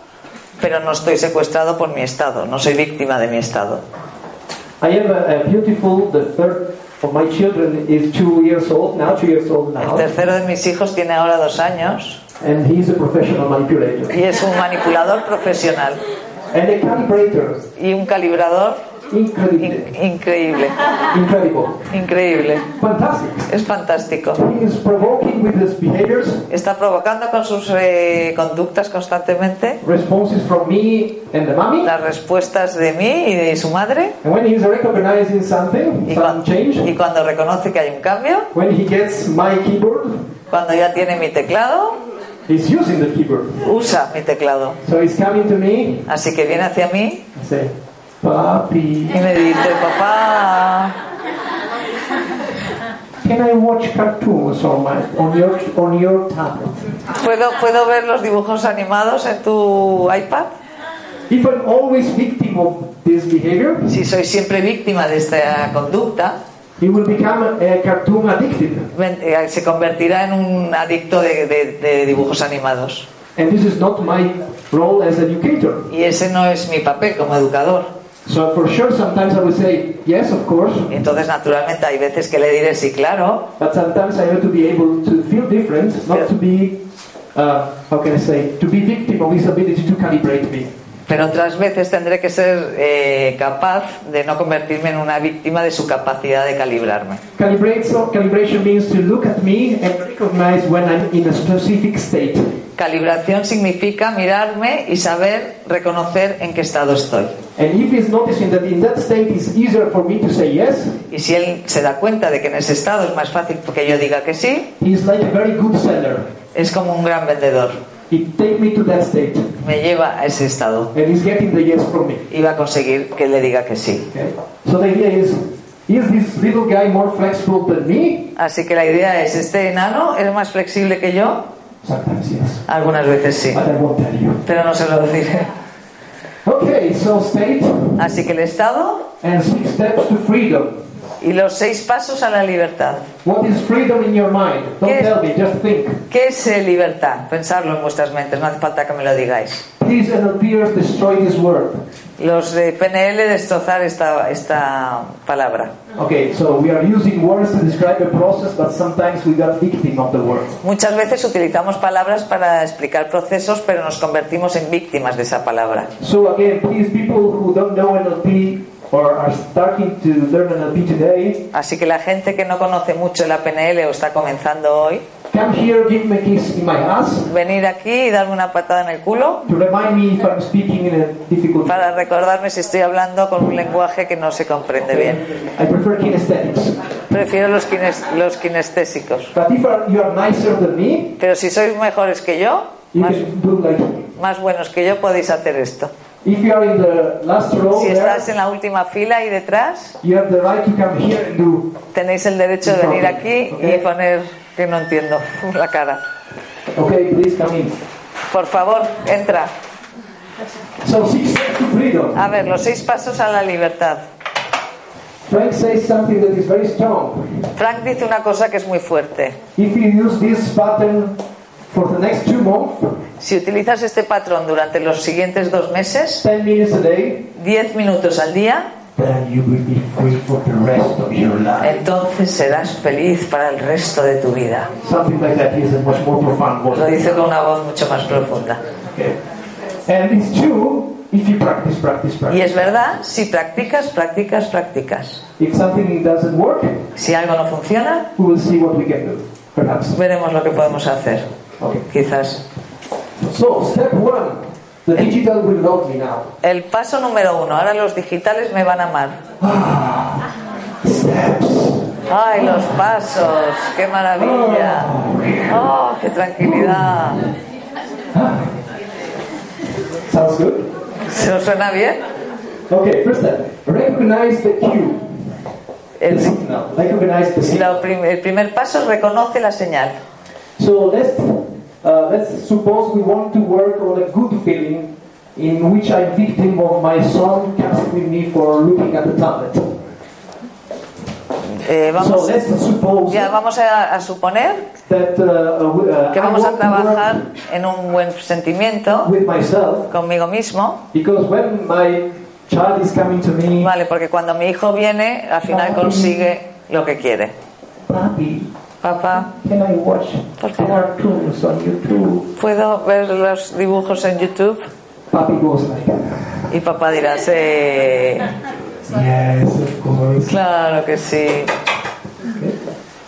pero no estoy secuestrado por mi estado, no soy víctima de mi estado. I have a, a beautiful, the third of my children is two years old now, two years old El now, tercero de mis hijos tiene ahora dos años. And he's a professional manipulator. y es un manipulador profesional. And a calibrator, y un calibrador incredible, in- increíble, incredible, increíble. fantastic. Es fantástico. He is provoking with his behaviors Está provocando con sus eh, conductas constantemente responses from me and the mommy. las respuestas de mí y de su madre And when he's recognizing something, y, some change, y cuando reconoce que hay un cambio, when he gets my keyboard, cuando ya tiene mi teclado, he's using the keyboard. usa mi teclado. So he's coming to me Así que viene hacia mí say, Papi, y me dice, papá, can I watch cartoons on my on your on your tablet? ¿puedo, ¿puedo ver los dibujos animados en tu iPad? If I'm always victim of this behavior, Si soy siempre víctima de esta conducta, he will become a cartoon addicted. eh, se convertirá en un adicto de, de- de dibujos animados. And this is not my role as educator. Y ese no es mi papel como educador. So for sure, sometimes I will say yes, of course, Entonces, naturalmente, hay veces que le diré sí, claro, but sometimes I have to be able to feel different, not to be, uh, how can I say, to be victim of his ability to calibrate me. Pero otras veces tendré que ser eh, capaz de no convertirme en una víctima de su capacidad de calibrarme. Calibrate, so calibration means to look at me and recognize when I'm in a specific state. Calibración significa mirarme y saber reconocer en qué estado estoy. And if he's noticing that in that state it's easier for me to say yes, Y si él se da cuenta de que en ese estado es más fácil que yo diga que sí, like a very good seller. es como un gran vendedor. He take me to that state, Me lleva a ese estado and he's getting the yes from me. y va a conseguir que le diga que sí. Okay? So the idea is, is this little guy more flexible than me? Así que la idea es, ¿este enano es más flexible que yo? Sometimes yes, Algunas veces sí, but I won't tell you. pero no se lo diré. Okay, so state Así que el estado and six steps to freedom. Y los seis pasos a la libertad. What is freedom in your mind? Don't ¿Qué? tell me, just think. ¿Qué es eh, libertad? Pensarlo en vuestras mentes, no hace falta que me lo digáis. Please, NLPers, destroy this word. Los de PNL destrozar esta, esta palabra. Okay, so we are using words to describe a process, but sometimes we got victim of the. Muchas veces utilizamos palabras para explicar procesos, pero nos convertimos en víctimas de esa palabra. So again, please, people who don't know NLP or are starting to learn NLP today, Así que la gente que no conoce mucho la PNL o está comenzando hoy, come here, give me a kiss in my ass venir aquí y darme una patada en el culo to remind me if I'm speaking in a difficult para recordarme si estoy hablando con un lenguaje que no se comprende bien. I prefer kinesthetics. Prefiero los, kines- los kinestésicos. But if are- you are nicer than me, Pero si sois mejores que yo, más, más buenos que yo, podéis hacer esto. If you are in the last row Si there, estás en la última fila y detrás, you have the right to come here and do. tenéis el derecho de venir aquí y poner que no entiendo <laughs> la cara. Okay, please come in. Por favor, entra. So six steps to freedom. A ver, los seis pasos a la libertad. Frank says something that is very strong. Frank dice una cosa que es muy fuerte. If you use this pattern for the next two months, Si utilizas este patrón durante los siguientes dos meses, 10 minutes a day, 10 minutos al día, then you will be free for the rest of your life. entonces serás feliz para el resto de tu vida. Something like that is a much more profound Lo word. dice con una voz mucho más profunda. Okay. And it's true if you practice, practice, Y practice. es verdad, si practicas, practicas, practicas. If something doesn't work, Si algo no funciona, we will see what we can do. Perhaps. veremos lo que podemos hacer. Okay. Quizás. So, step one. The digital will love me now. El paso número uno. Ahora los digitales me van a amar. Steps. ¡Ay, los pasos! ¡Qué maravilla! ¡Oh, qué tranquilidad! Sounds good? ¿Se os suena bien? Okay, first step. Recognize the cue. The El, signal. Recognize the signal. el primer paso reconoce la señal. So let's uh, let's suppose we want to work on a good feeling in which I'm victim of my son casting with me for looking at the tablet. Eh, So vamos, let's suppose ya vamos a, a suponer that uh, uh, uh, que vamos a want to work trabajar en un buen sentimiento with myself conmigo mismo, because when my child is coming to me, vale, porque cuando mi hijo viene, al final consigue lo que quiere. Papi, Papá, Por favor. ¿puedo ver los dibujos en YouTube? Y papá dirá, sí, yes, of course. claro que sí.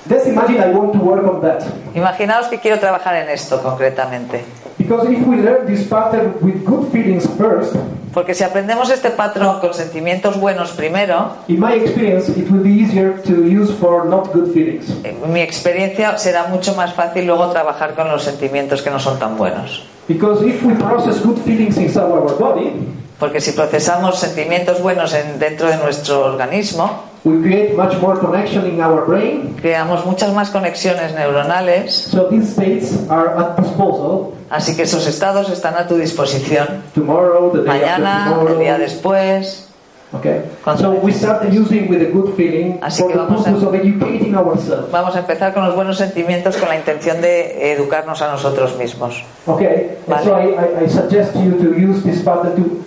Let's imagine I want to work on that. Imaginaos que quiero trabajar en esto concretamente. Because if we learn this pattern with good feelings first, Porque si aprendemos este patrón con sentimientos buenos primero, in my experience, it will be easier to use for not good feelings. en mi experiencia será mucho más fácil luego trabajar con los sentimientos que no son tan buenos. Because if we process good feelings inside our body, Porque si procesamos sentimientos buenos en- dentro de nuestro organismo, we create much more connection in our brain. creamos muchas más conexiones neuronales, So these states are at disposal así que esos estados están a tu disposición tomorrow, the day mañana, after tomorrow. el día después. Okay. So we start using with a good feeling Así for que the vamos a- of educating ourselves. Vamos a empezar con los buenos sentimientos con la intención de educarnos a nosotros mismos. Okay. Vale. so I, I, I suggest you to use this pattern to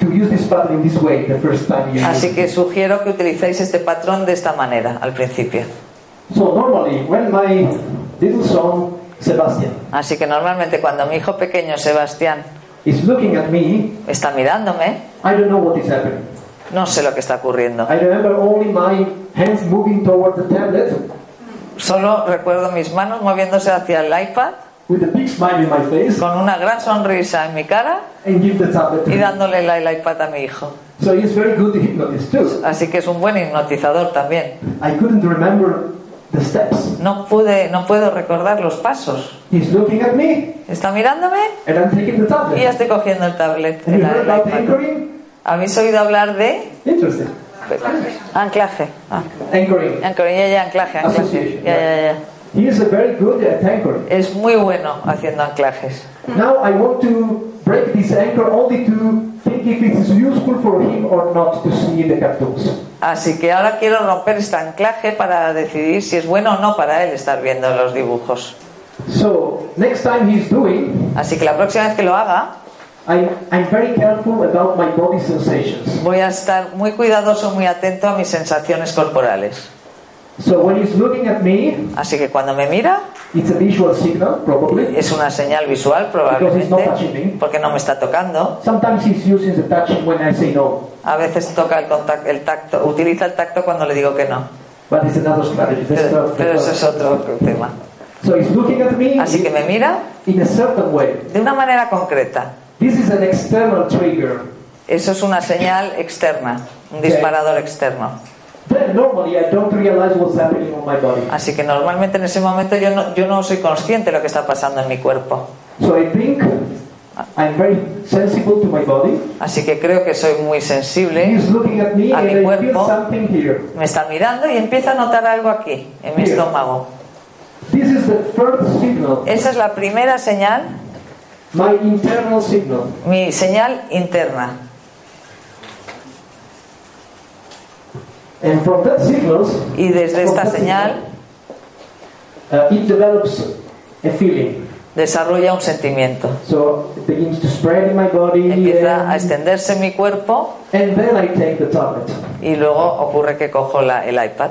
to use this pattern in this way the first time you use Así que sugiero que utilicéis este patrón de esta manera al principio. So normally, when my little son Sebastian Así que normalmente cuando mi hijo pequeño Sebastián is looking at me, está mirándome, I don't know what is happening. no sé lo que está ocurriendo. I remember only my hands moving toward the tablet Solo recuerdo mis manos moviéndose hacia el iPad with a big smile in my face con una gran sonrisa en mi cara and give the tablet y dándole la- el iPad a mi hijo. So he's very good hypnotist too. Así que es un buen hipnotizador también. I couldn't remember the steps. No pude, no puedo recordar los pasos. He's looking at me Está mirándome and I'm taking the y ya tablet. estoy cogiendo el tablet. Have el you heard about anchoring? ¿Habéis oído hablar de Interesting. anclaje? Ah, Anchoring. anclaje, ya, ya, anclaje, anclaje. Association, Ya, ya, ya. He is a very good at anchoring. Es muy bueno haciendo anclajes. Now I want to break this anchor only to think if it is useful for him or not to see the cartoons. Así que ahora quiero romper este anclaje para decidir si es bueno o no para él estar viendo los dibujos. So next time he's doing, Así que la próxima vez que lo haga, I, I'm very careful about my body sensations. voy a estar muy cuidadoso, muy atento a mis sensaciones corporales. So when he's looking at me, Así que cuando me mira, it's a visual signal probably. es una señal visual probablemente, porque no me está tocando. Sometimes he's using the touch when I say no, A veces toca el, tacto, utiliza el tacto cuando le digo que no. but it's another strategy. Pero eso es otro tema. So he's looking at me Así que me mira in a certain way. de una manera concreta. This is an external trigger. Eso es una señal externa, un disparador externo. Así que normalmente en ese momento yo no, yo no soy consciente de lo que está pasando en mi cuerpo. So I think I'm very sensible to my body. Así que creo que soy muy sensible. He's looking at me A and mi I feel cuerpo. something here. Me está mirando y empiezo a notar algo aquí, en mi Here. estómago. This is the first signal, Esa es la primera señal, my internal signal. mi señal interna. And from that signals, Y desde from esta that señal uh, it develops a feeling. desarrolla un sentimiento. So it begins to spread in my body, Empieza a extenderse en mi cuerpo and then I take the tablet. y luego ocurre que cojo la- el iPad.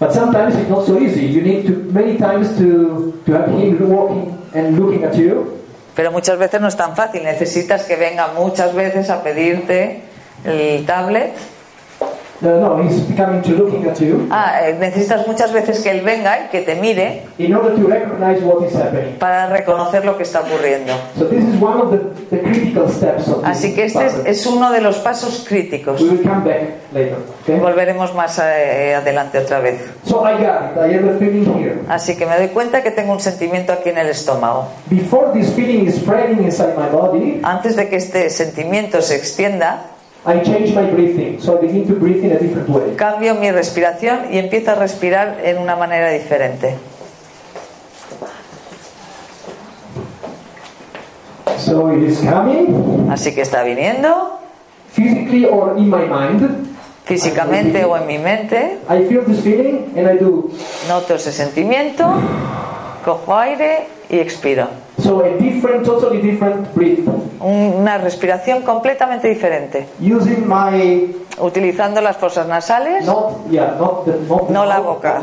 But sometimes it's not so easy. You need to many times to to have him walking and looking at you. Pero muchas veces no es tan fácil. Necesitas que venga muchas veces a pedirte el tablet. No, no, he's coming to looking at you Ah, eh, necesitas muchas veces que él venga y que te mire in order to recognize what is happening. para reconocer lo que está ocurriendo. So this is one of the, the critical steps of Así que este es, es uno de los pasos críticos. We will come back later. Okay? Volveremos más eh, adelante otra vez. So I got it. I have a feeling here. Así que me doy cuenta que tengo un sentimiento aquí en el estómago. Before this feeling is spreading inside my body, Antes de que este sentimiento se extienda, I change my breathing. So I begin to breathe in a different way. cambio mi respiración y empiezo a respirar en una manera diferente. So it is coming, Así que está viniendo, physically or in my mind. físicamente o en mi mente, I feel this feeling and I do. noto ese sentimiento, cojo aire y expiro. So a different, totally different breath. Una respiración completamente diferente, Using my utilizando las fosas nasales, not yeah not the not the no la boca.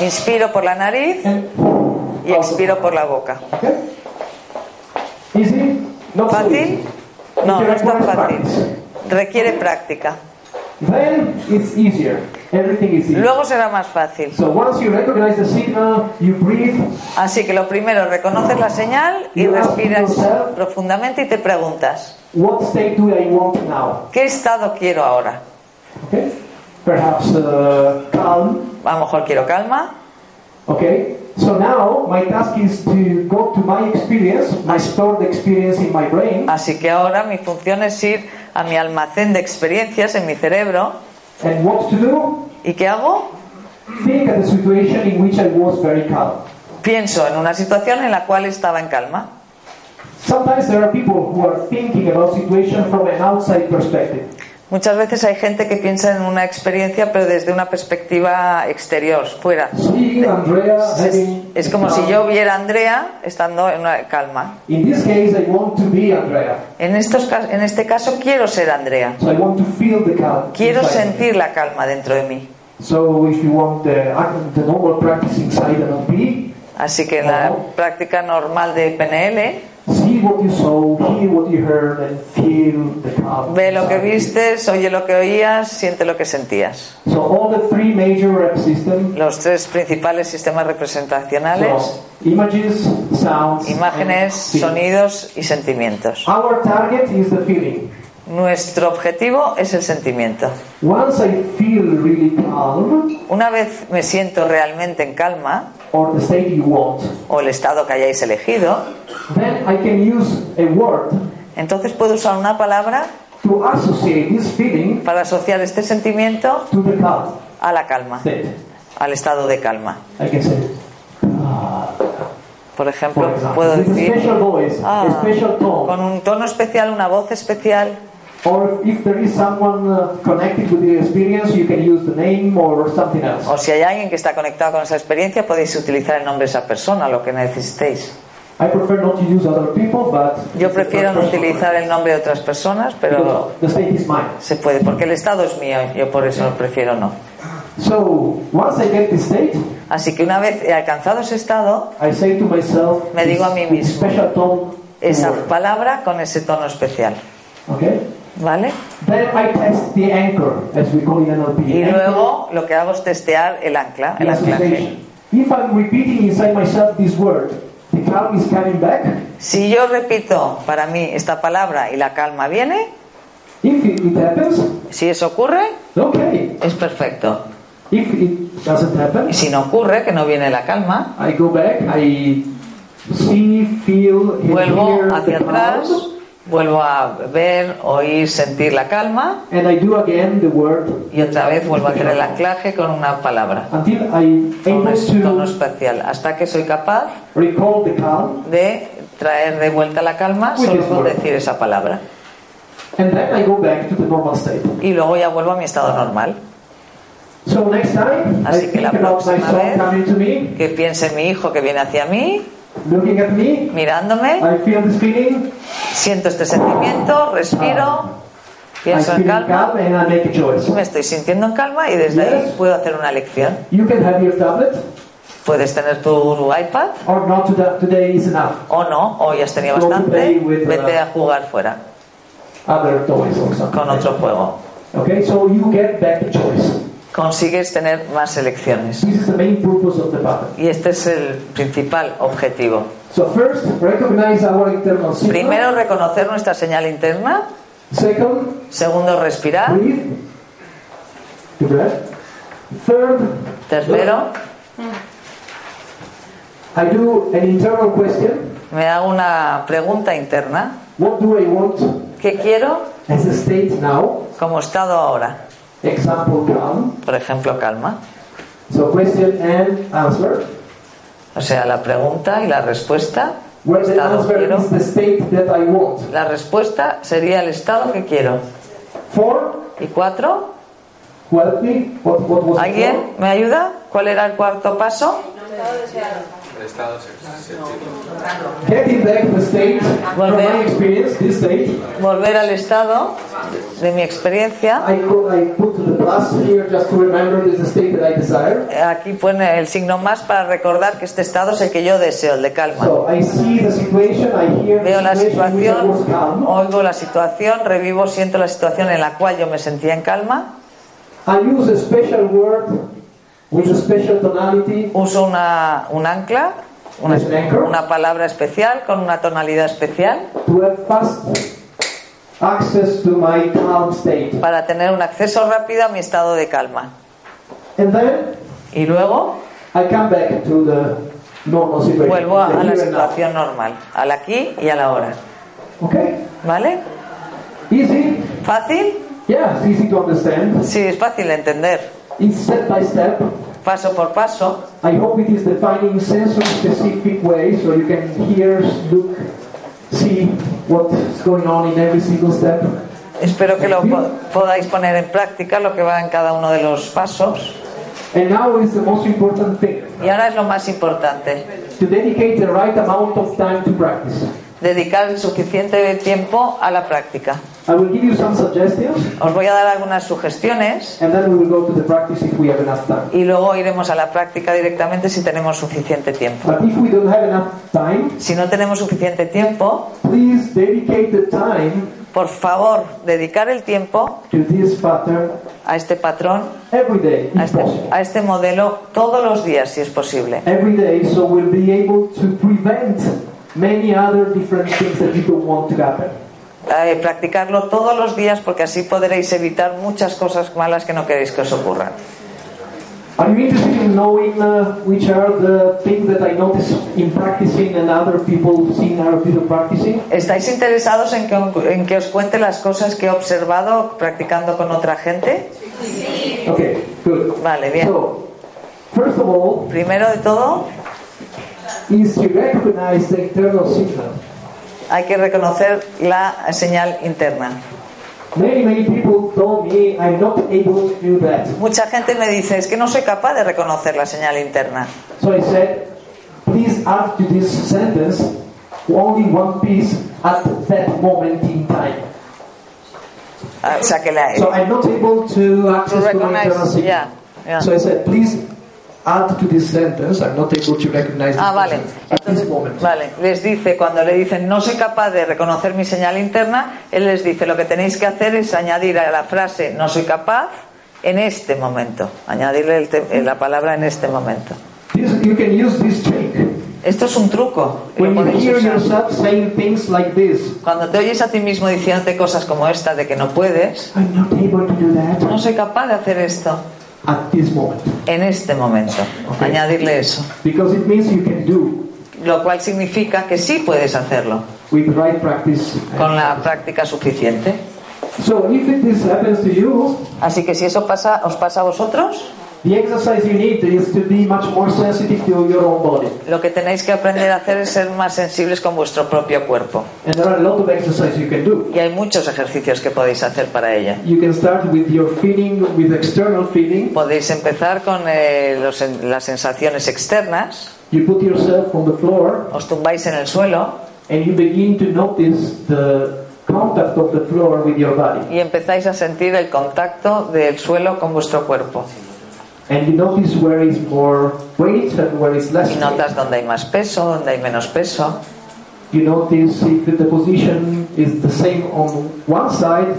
Inspiro por la nariz and y expiro por la boca. Okay. Easy? Not so ¿Fácil? easy. No, no es tan fácil. practice. Requiere práctica. Then it's easier. Everything is easier. Luego será más fácil. So once you recognize the signal, you breathe. Así que lo primero, reconoces la señal y You respiras yourself- profundamente y te preguntas, What state do I want now? ¿qué estado quiero ahora? Okay. Perhaps uh, calm. A lo mejor quiero calma. Okay. So now my task is to go to my experience, my stored experience in my brain, Así que ahora mi función es ir a mi almacén de experiencias en mi cerebro. and what to do? ¿Y qué hago? Think at the situation in which I was very calm. Pienso en una situación en la cual estaba en calma. Sometimes there are people who are thinking about situation from an outside perspective. Muchas veces hay gente que piensa en una experiencia pero desde una perspectiva exterior, fuera. Es, como si yo viera a Andrea estando en una calma. En, estos, en este caso quiero ser Andrea. So I want to feel the calm. Quiero sentir la calma dentro de mí. Así que en la Ajá. práctica normal de PNL, see what you saw, hear what you heard, and feel the calm. ve lo que vistes, oye lo que oías, siente lo que sentías. So all the three major rep systems, Los tres principales sistemas representacionales, so images, sounds, imágenes, and sonidos y sentimientos. Our target is the feeling. Nuestro objetivo es el sentimiento. Once I feel really calm, Una vez me siento realmente en calma, or the state you want, o el estado que hayáis elegido, then I can use a word entonces puedo usar una palabra to associate this feeling para asociar este sentimiento to the calm a la calma, state. al estado de calma. I can say, ah, Por ejemplo, for example, puedo decir voice, ah, con un tono especial, una voz especial, or if there is someone uh, connected with the experience, you can use the name or something else. o si hay alguien que está conectado con esa experiencia, podéis utilizar el nombre de esa persona, lo que necesitéis. I prefer not to use other people, but Yo prefiero no utilizar el nombre de otras personas, pero because the state is mine. se puede, porque el estado es mío, yo por eso prefiero no. So once I get this state, Así que una vez he alcanzado ese estado, I say to myself, Me digo a mí mismo. tone, esa word, palabra con ese tono especial, okay? ¿Vale? Then I test the anchor, as we call it in NLP. Y luego lo que hago es testear el ancla, el anclaje. association. If I'm repeating inside myself this word, the calm is coming back. Si yo repito para mí esta palabra y la calma viene, If it, it happens, si eso ocurre, okay. es perfecto. If it doesn't happen, Y si no ocurre, que no viene la calma, I go back, I see, feel, vuelvo hear hacia atrás, calm, vuelvo a ver, oír, sentir la calma. And I do again the word. Y otra vez vuelvo a hacer el anclaje con una palabra, until con un tono to especial, hasta que soy capaz recall the calm, de traer de vuelta la calma solo con decir esa palabra. and then I go back to the normal state. Y luego ya vuelvo a mi estado normal. So next time, I Así que think la próxima vez- me, Que piense en mi hijo que viene hacia mí, looking at me, mirándome, I feel this feeling, siento este sentimiento, respiro, I pienso en calma, calm, and I make a choice. me estoy sintiendo en calma y desde ahí Yes. puedo hacer una elección. You can have your tablet, Puedes tener tu iPad or not today, today is enough. o no, hoy has tenido Go bastante, with, uh, vete a jugar fuera Other toys or con otro juego. Okay, so you get back the choice. Consigues tener más elecciones. Y este es el principal objetivo. So first, recognize our. Primero, reconocer nuestra señal interna. Second, Segundo, respirar. Third, Tercero, I do an internal question. me hago una pregunta interna. What do I want ¿Qué quiero as a state now? como estado ahora? Example, calm. Por ejemplo, calma. So question and answer. O sea, la pregunta y la respuesta. Where the Estado answer quiero. is the state that I want. La respuesta sería el estado que quiero. Four, Y cuatro, Who helped me? What, what was it ¿Alguien me ayuda? ¿Cuál era el cuarto paso? El estado Getting back the state, from Volver. my experience, this state, Volver al estado de mi experiencia. I, co- I put the plus here just to remember this is the state that I desire. Aquí pone el signo más para recordar que este estado es el que yo deseo, el de calma. So I see the situation, I hear Veo la situación, oigo la situación, revivo, siento la situación en la cual yo me sentía en calma. I use a special word with a special tonality Uso una, un ancla, una, palabra especial con una tonalidad especial to have fast access to my calm state. para tener un acceso rápido a mi estado de calma. And then Y luego I come back to the normal situation. vuelvo a the la now. situación normal, al aquí y a la hora. Okay? ¿Vale? Easy? ¿Fácil? Yeah, it's easy to understand. Sí, es fácil de entender. It's step by step. Paso por paso. I hope it is defining in sensory specific way so you can hear, look, see what's going on in every single step. Espero que lo po- podáis poner en práctica, lo que va en cada uno de los pasos. And now is the most important thing Y ahora es lo más importante, to dedicate the right amount of time to practice. dedicar el suficiente tiempo a la práctica. I will give you some suggestions Os voy a dar algunas sugestiones and then we will go to the practice if we have enough time. y luego iremos a la práctica directamente si tenemos suficiente tiempo. But if we don't have enough time, Si no tenemos suficiente tiempo, please dedicate the time por favor, dedicar el tiempo to this pattern a este patrón, every day, a este, a este modelo todos los días, si es posible. Every day, so we'll be able to prevent many other different things that you don't want to happen. Eh, practicarlo todos los días porque así podréis evitar muchas cosas malas que no queréis que os ocurran. Are you interested in knowing uh, which are the things that I notice in practicing and other people seeing other people practicing? ¿Estáis interesados en que, en que os cuente las cosas que he observado practicando con otra gente? Okay, good. Vale, bien. So, first of all, Primero de todo, is to recognize the internal signal. Hay que reconocer la señal interna. Many, many people told me I'm not able to do that. Mucha gente me dice, es que no soy capaz de reconocer la señal interna. So I said, please add to this sentence only one piece at that moment in time. Ah, O sea, que la, So I'm not able to access to my internal signal. yeah, yeah. So I said, please add to this sentence. I'm not able to recognize Ah, vale. at this moment. Vale, les dice, cuando le dicen no soy capaz de reconocer mi señal interna, él les dice lo que tenéis que hacer es añadir a la frase no soy capaz en este momento, añadirle el te- la palabra en este momento. This, you can use this trick. Esto es un truco. When you hear yourself saying things like this, Cuando te oyes a ti mismo diciéndote cosas como esta de que no puedes, I'm not able to do that no soy capaz de hacer esto at this moment. en este momento. Ok. Añadirle eso. Because it means you can do Lo cual significa que sí puedes hacerlo with the right practice. con la práctica suficiente. So if it, this happens to you, Así que si eso pasa, os pasa a vosotros, the exercise you need is to be much more sensitive to your own body. Lo que tenéis que aprender a hacer es ser más sensibles con vuestro propio cuerpo. And there are a lot of exercises you can do. Y hay muchos ejercicios que podéis hacer para ello. You can start with your feeling, with external feeling. Podéis empezar con eh, los- las sensaciones externas, You put yourself on the floor os tumbáis en el suelo and you begin to notice the contact of the floor with your body. y empezáis a sentir el contacto del suelo con vuestro cuerpo. And you notice where is more weight and where is less Y notas dónde hay más peso, dónde hay menos peso. You notice if the position is the same on one side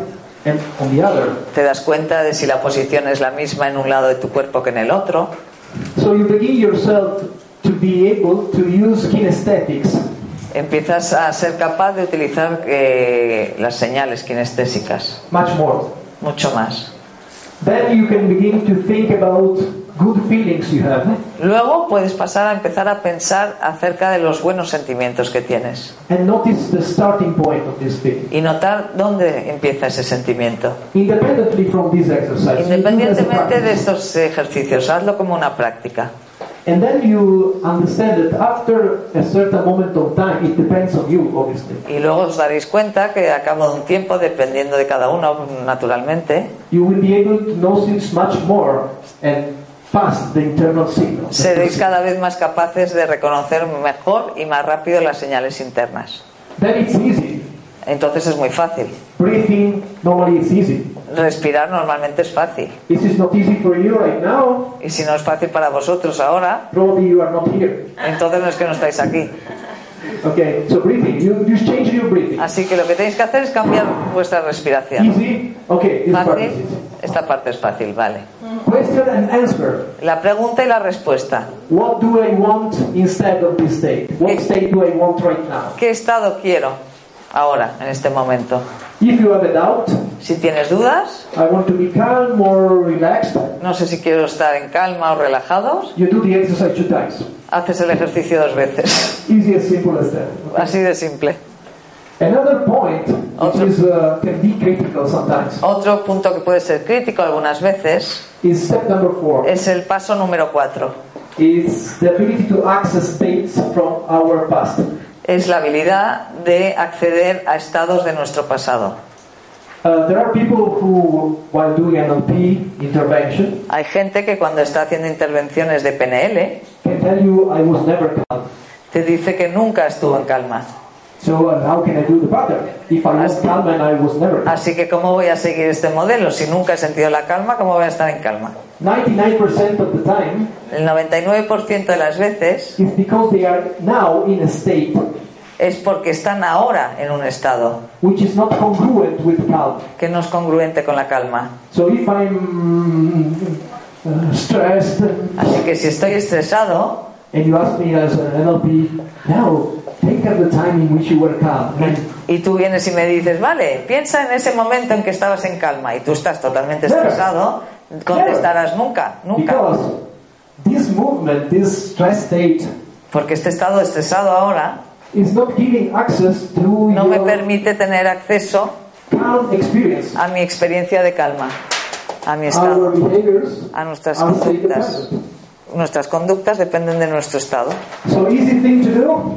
and on the other. Te das cuenta de si la posición es la misma en un lado de tu cuerpo que en el otro. So you begin yourself to be able to use kinesthetics Empiezas a ser capaz de utilizar eh, las señales kinestésicas much more. mucho más. Then you can begin to think about good feelings you have Luego puedes pasar a empezar a pensar acerca de los buenos sentimientos que tienes and notice the starting point of this feeling. y notar dónde empieza ese sentimiento. Independently from this exercise, Independientemente de estos ejercicios, hazlo como una práctica. And then you understand that after a certain moment of time, it depends on you, obviously. Y luego os daréis cuenta que a cabo de un tiempo, dependiendo de cada uno, naturalmente, You will be able to notice much more and fast the internal signals. seréis cada vez más capaces de reconocer mejor y más rápido las señales internas. Then it's easy. Entonces es muy fácil. Breathing normally is easy. Respirar normalmente es fácil. This is not easy for you right now. Y si no es fácil para vosotros ahora, Probably you are not here. entonces no es que no estáis aquí. Okay, so breathing. You, you change your breathing. Así que lo que tenéis que hacer es cambiar vuestra respiración. Easy. Okay, this part is ¿Fácil? easy. Esta parte es fácil, vale. Question and answer. La pregunta y la respuesta. What do I want instead of this state? What state do I want right now? ¿Qué estado quiero ahora, en este momento. If you have a doubt, si tienes dudas, I want to be calm or relaxed, no sé si quiero estar en calma o relajados, you do the exercise two times. haces el ejercicio dos veces. Easy as simple as that. Así de simple. Another point, otro, uh, can be critical punto que puede ser crítico algunas veces is step number four. es el paso número 4. Es la habilidad de acceder a estados de nuestro pasado. Uh, there are people who, while doing NLP intervention, Hay gente que cuando está haciendo intervenciones de PNL can tell you I was never calm. te dice que nunca estuvo en calma. So uh, how can I do the pattern? If I was As- calm and I was never calm. Así que ¿cómo voy a seguir este modelo? Si nunca he sentido la calma, ¿cómo voy a estar en calma? 99% of the time, El 99% de las veces it's because they are now in a state es porque están ahora en un estado which is not congruent with calm. que no es congruente con la calma. So if I'm uh, stressed Así que si estoy estresado and you ask me as an NLP, now think of the time in which you were calm. Y tú vienes y me dices, vale, piensa en ese momento en que estabas en calma y tú estás totalmente estresado, contestarás nunca, nunca. because this movement, this stress state, Porque este estado estresado ahora is not giving access to no me permite tener acceso calm experience. a mi experiencia de calma, a mi estado, a conductas. Nuestras conductas dependen de nuestro estado. So easy thing to do,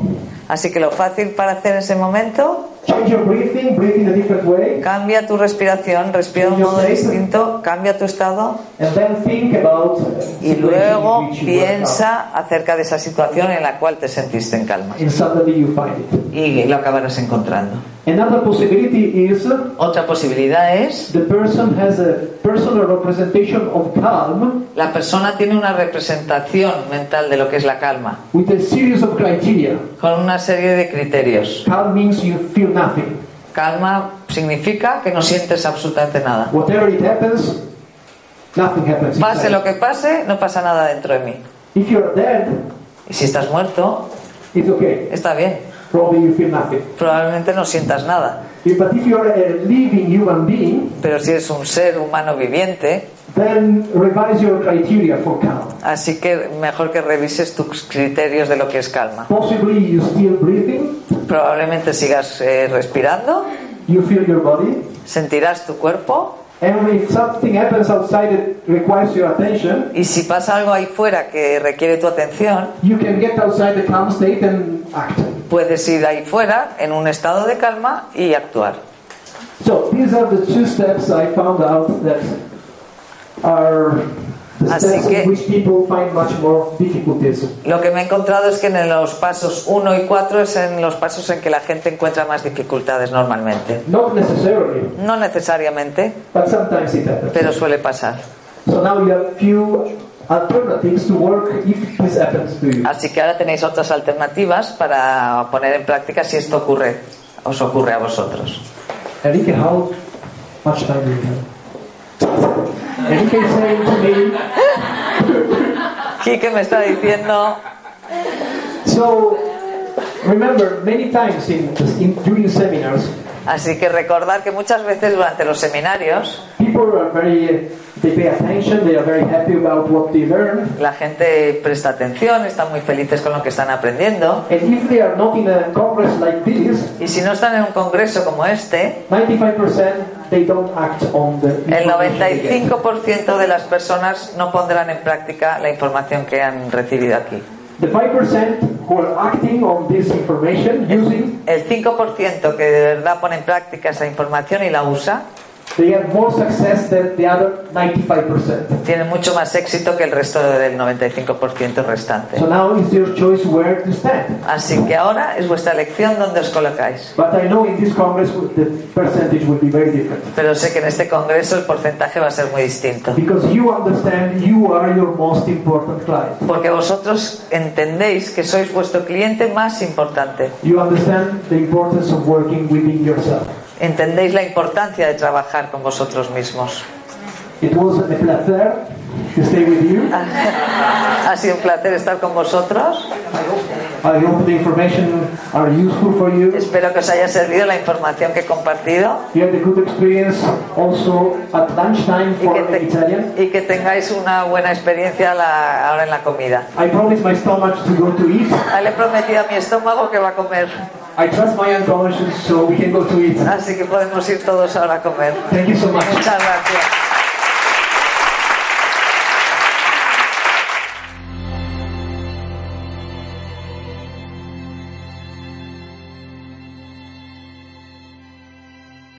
Así que lo fácil para hacer en ese momento, change your breathing, breathe in a different way, cambia tu respiración, respira de un modo distinto, cambia tu estado and then think about y luego piensa acerca de esa situación en la cual te sentiste en calma. And suddenly you find it. Y lo acabarás encontrando. Another possibility is Otra posibilidad es, the person has a personal representation of calm la persona tiene una representación mental de lo que es la calma, with a series of criteria. con una serie de criterios. Calm means you feel nothing. Calma significa que no sientes absolutamente nada. Whatever it happens, nothing happens. Pase lo que pase, no pasa nada dentro de mí. If you're dead, Y si estás muerto, it's okay. está bien. Probably you feel nothing. Probablemente no sientas nada. But if you're a living human being, Pero si es un ser humano viviente, then revise your criteria for calm. así que mejor que revises tus criterios de lo que es calma. Possibly you still breathing, Probablemente sigas eh, respirando, you feel your body, sentirás tu cuerpo and if something happens outside that requires your attention, y si pasa algo ahí fuera que requiere tu atención, you can get outside the calm state and act. puedes ir ahí fuera en un estado de calma y actuar. So these are the two steps I found out that are Así steps que- in which people find much more difficulties. Lo que me he encontrado es que en los pasos 1 y 4 es en los pasos en que la gente encuentra más dificultades normalmente. Not necessarily, No necesariamente, but sometimes it happens. pero suele pasar. So now you have few alternatives to work if this happens to you. Así que ahora tenéis otras alternativas para poner en práctica si esto ocurre, os ocurre a vosotros. Enrique, how much time do you have? Quique me está diciendo, so remember, many times in, in during seminars, Así que recordar que muchas veces durante los seminarios people are very, they pay attention, they are very happy about what they learn. la gente presta atención, están muy felices con lo que están aprendiendo. And if they are not in a congress like this, Y si no están en un congreso como este, 95% they don't act on the el information they get. 95% de las personas no pondrán en práctica la información que han recibido aquí. The 5% who are acting on this information, using, El 5% que de verdad pone en práctica esa información y la usa, they have more success than the other 95%. tiene mucho más éxito que el resto del 95% restante. So now it's your choice where to stand. Así que ahora es vuestra elección donde os colocáis. But I know in this congress the percentage will be very different. Pero sé que en este congreso el porcentaje va a ser muy distinto. Because you understand you are your most important client. Porque vosotros entendéis que sois vuestro cliente más importante. You understand the importance of working within yourself. Entendéis la importancia de trabajar con vosotros mismos. To stay with you. <laughs> Ha sido un placer estar con vosotros. I hope the information are useful for you. Espero que os haya servido la información que he compartido You had a good experience also at lunchtime y for que, te- Italian. y que tengáis una buena experiencia la- ahora en la comida. I promised my stomach to go to eat. Ah, Le he prometido a mi estómago que va a comer, I trust my so we can go to eat. así que podemos ir todos ahora a comer. Thank you so much. Muchas gracias.